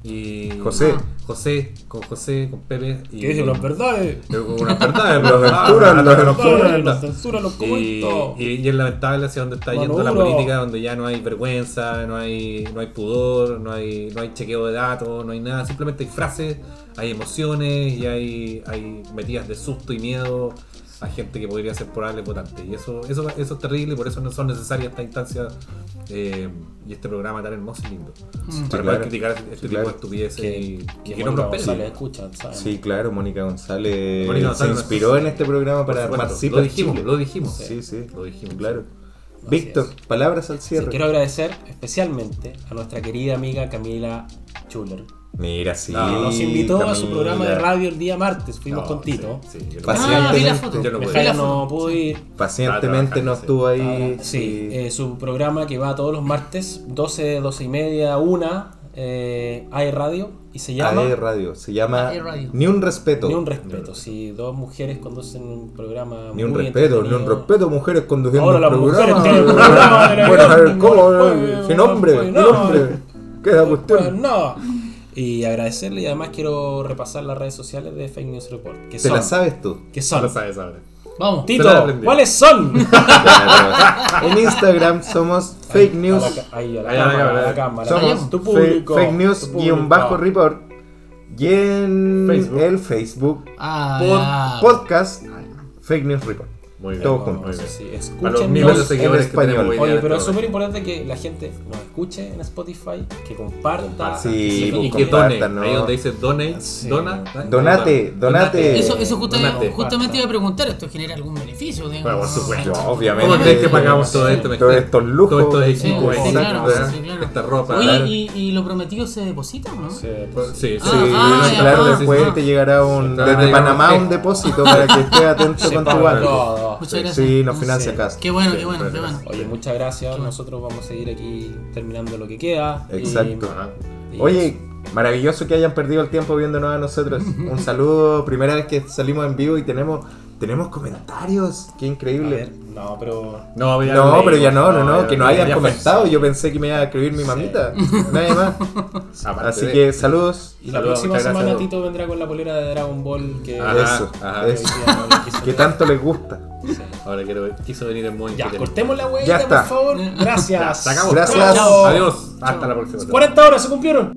B: Y
A: José.
D: Ah.
B: José, con José, con Pepe. Y
C: ¿Qué dicen las verdades?
B: con una verdad,
A: Los censuran, los
B: pero
A: censuran.
C: Los censuran los
B: y,
C: comunistas.
B: y- y es lamentable hacia dónde está yendo la política, donde ya no hay vergüenza, no hay, no hay pudor, no hay, no hay chequeo de datos, no hay nada, simplemente hay frases, hay emociones y hay, hay metidas de susto y miedo a gente que podría ser probable votante. Y eso, eso, eso es terrible y por eso no son necesarias estas instancias eh, y este programa tan hermoso y lindo.
D: Mm.
B: para
A: claro.
B: poder criticar este
A: Sí,
B: tipo
A: claro.
B: de estupideces
C: Que,
B: y,
C: que
B: que no
C: Mónica
B: prosperen.
C: González escucha, ¿sabes?
A: Sí, claro, Mónica González,
B: Mónica González
A: se inspiró en este programa para participar.
B: lo dijimos, lo dijimos.
A: Sí, sí,
B: Lo dijimos.
A: claro. Víctor, palabras al
C: Sí,
A: cierre.
C: quiero agradecer especialmente a nuestra querida amiga Camila Schuller.
A: Mira, sí.
B: No,
C: nos invitó a su programa de radio el día martes. Fuimos
B: No,
C: con Tito.
B: sí, sí, yo no-
A: Pacientemente.
D: Ah, vi la foto.
B: Yo no pude.
C: no pudo ir.
A: Pacientemente
B: Ah,
A: no estuvo ahí.
C: Ah, sí, eh, su programa que va todos los martes, 12, 12 y media, 1, eh, hay radio y se llama
A: AE Radio. Se llama
D: AE Radio.
A: Ni un respeto.
C: Ni un respeto. Si dos mujeres conducen un programa.
A: Ni un
C: muy
A: respeto, ni un respeto, mujeres conduciendo
C: Ahora
A: un programa.
C: programa
A: Bueno, a ver, ¿cómo? Sin
C: no
A: nombre, sin
C: no.
A: nombre. ¿Qué es la cuestión?
C: no. Y agradecerle y además quiero repasar las redes sociales de Fake News Report. Que
A: ¿Te
C: son,
A: la sabes tú?
C: que
B: No
C: son.
B: lo sabes ahora.
D: Vamos.
C: Tito. ¿cuáles son?
A: Claro. En Instagram somos fake news.
C: A la, ca- ahí, a la
B: Ahí,
C: cámara, a
B: cámara.
C: la cámara.
A: Somos
C: tu público.
A: fake news guion
C: público.
A: bajo report. Y en
B: Facebook.
A: el Facebook
D: Ah,
A: pod- podcast fake news report.
B: Muy bien.
A: Todo
B: muy
A: junto.
B: bien.
C: Sí, sí,
B: Para los miles de seguidores
A: en
B: que tenemos
C: Oye, pero es
B: este
C: súper importante que la gente nos escuche en Spotify, que comparta.
A: Sí,
C: que
A: pues,
B: Y que done.
A: ¿no?
B: Ahí donde dice donate,
C: Sí.
B: dona. ¿eh?
A: Donate, donate.
D: Eso, eso justamente,
B: Donate.
D: justamente iba a preguntar, ¿esto genera algún beneficio? digamos?
B: Bueno, por supuesto.
A: No, obviamente.
B: ¿Cómo crees que pagamos todo esto?
A: Todos estos lujos.
B: Todos estos
D: Sí,
B: equipos,
D: sí,
B: exacto,
D: claro, sí, claro.
B: esta ropa.
D: Oye. ¿y, ¿y lo prometido se deposita o no?
C: Sí,
B: Pues, Sí,
D: Ah,
A: claro,
D: ah,
A: después
D: ah.
A: te llegará un,
B: Ah,
A: desde Panamá un depósito para que estés atento con tu banco.
D: Muchas gracias.
A: Sí, nos financia casa.
D: Qué bueno,
B: Sí,
D: qué bueno, qué bueno.
C: Oye, muchas gracias. Nosotros vamos a seguir aquí terminando lo que queda.
A: Exacto.
C: Y-
A: Oye, maravilloso que hayan perdido el tiempo viéndonos a nosotros. Un saludo, primera vez que salimos en vivo y tenemos Tenemos comentarios. Qué increíble.
C: ver, no, pero.
B: No, ya
A: No,
B: lo
A: pero ya no, no, no, que no
B: ya-
A: hayan
B: ya fue.
A: comentado. Yo pensé que me iba a escribir mi mamita. Nadie más.
B: Aparte
A: Así
B: de-
A: que saludos.
C: Y la
B: Saludos,
C: próxima
B: gracias,
C: semana. Tito vendrá con la polera de Dragon Ball que
B: Ajá,
A: Eso,
B: ajá.
A: eso.
C: no
A: Que tanto les gusta.
B: Ahora quiero, quiso venir en modo
C: Ya, cortemos la
A: está.
C: por favor. Gracias.
A: Gracias.
C: Chao.
B: Adiós. Hasta la próxima.
C: 40 horas se cumplieron.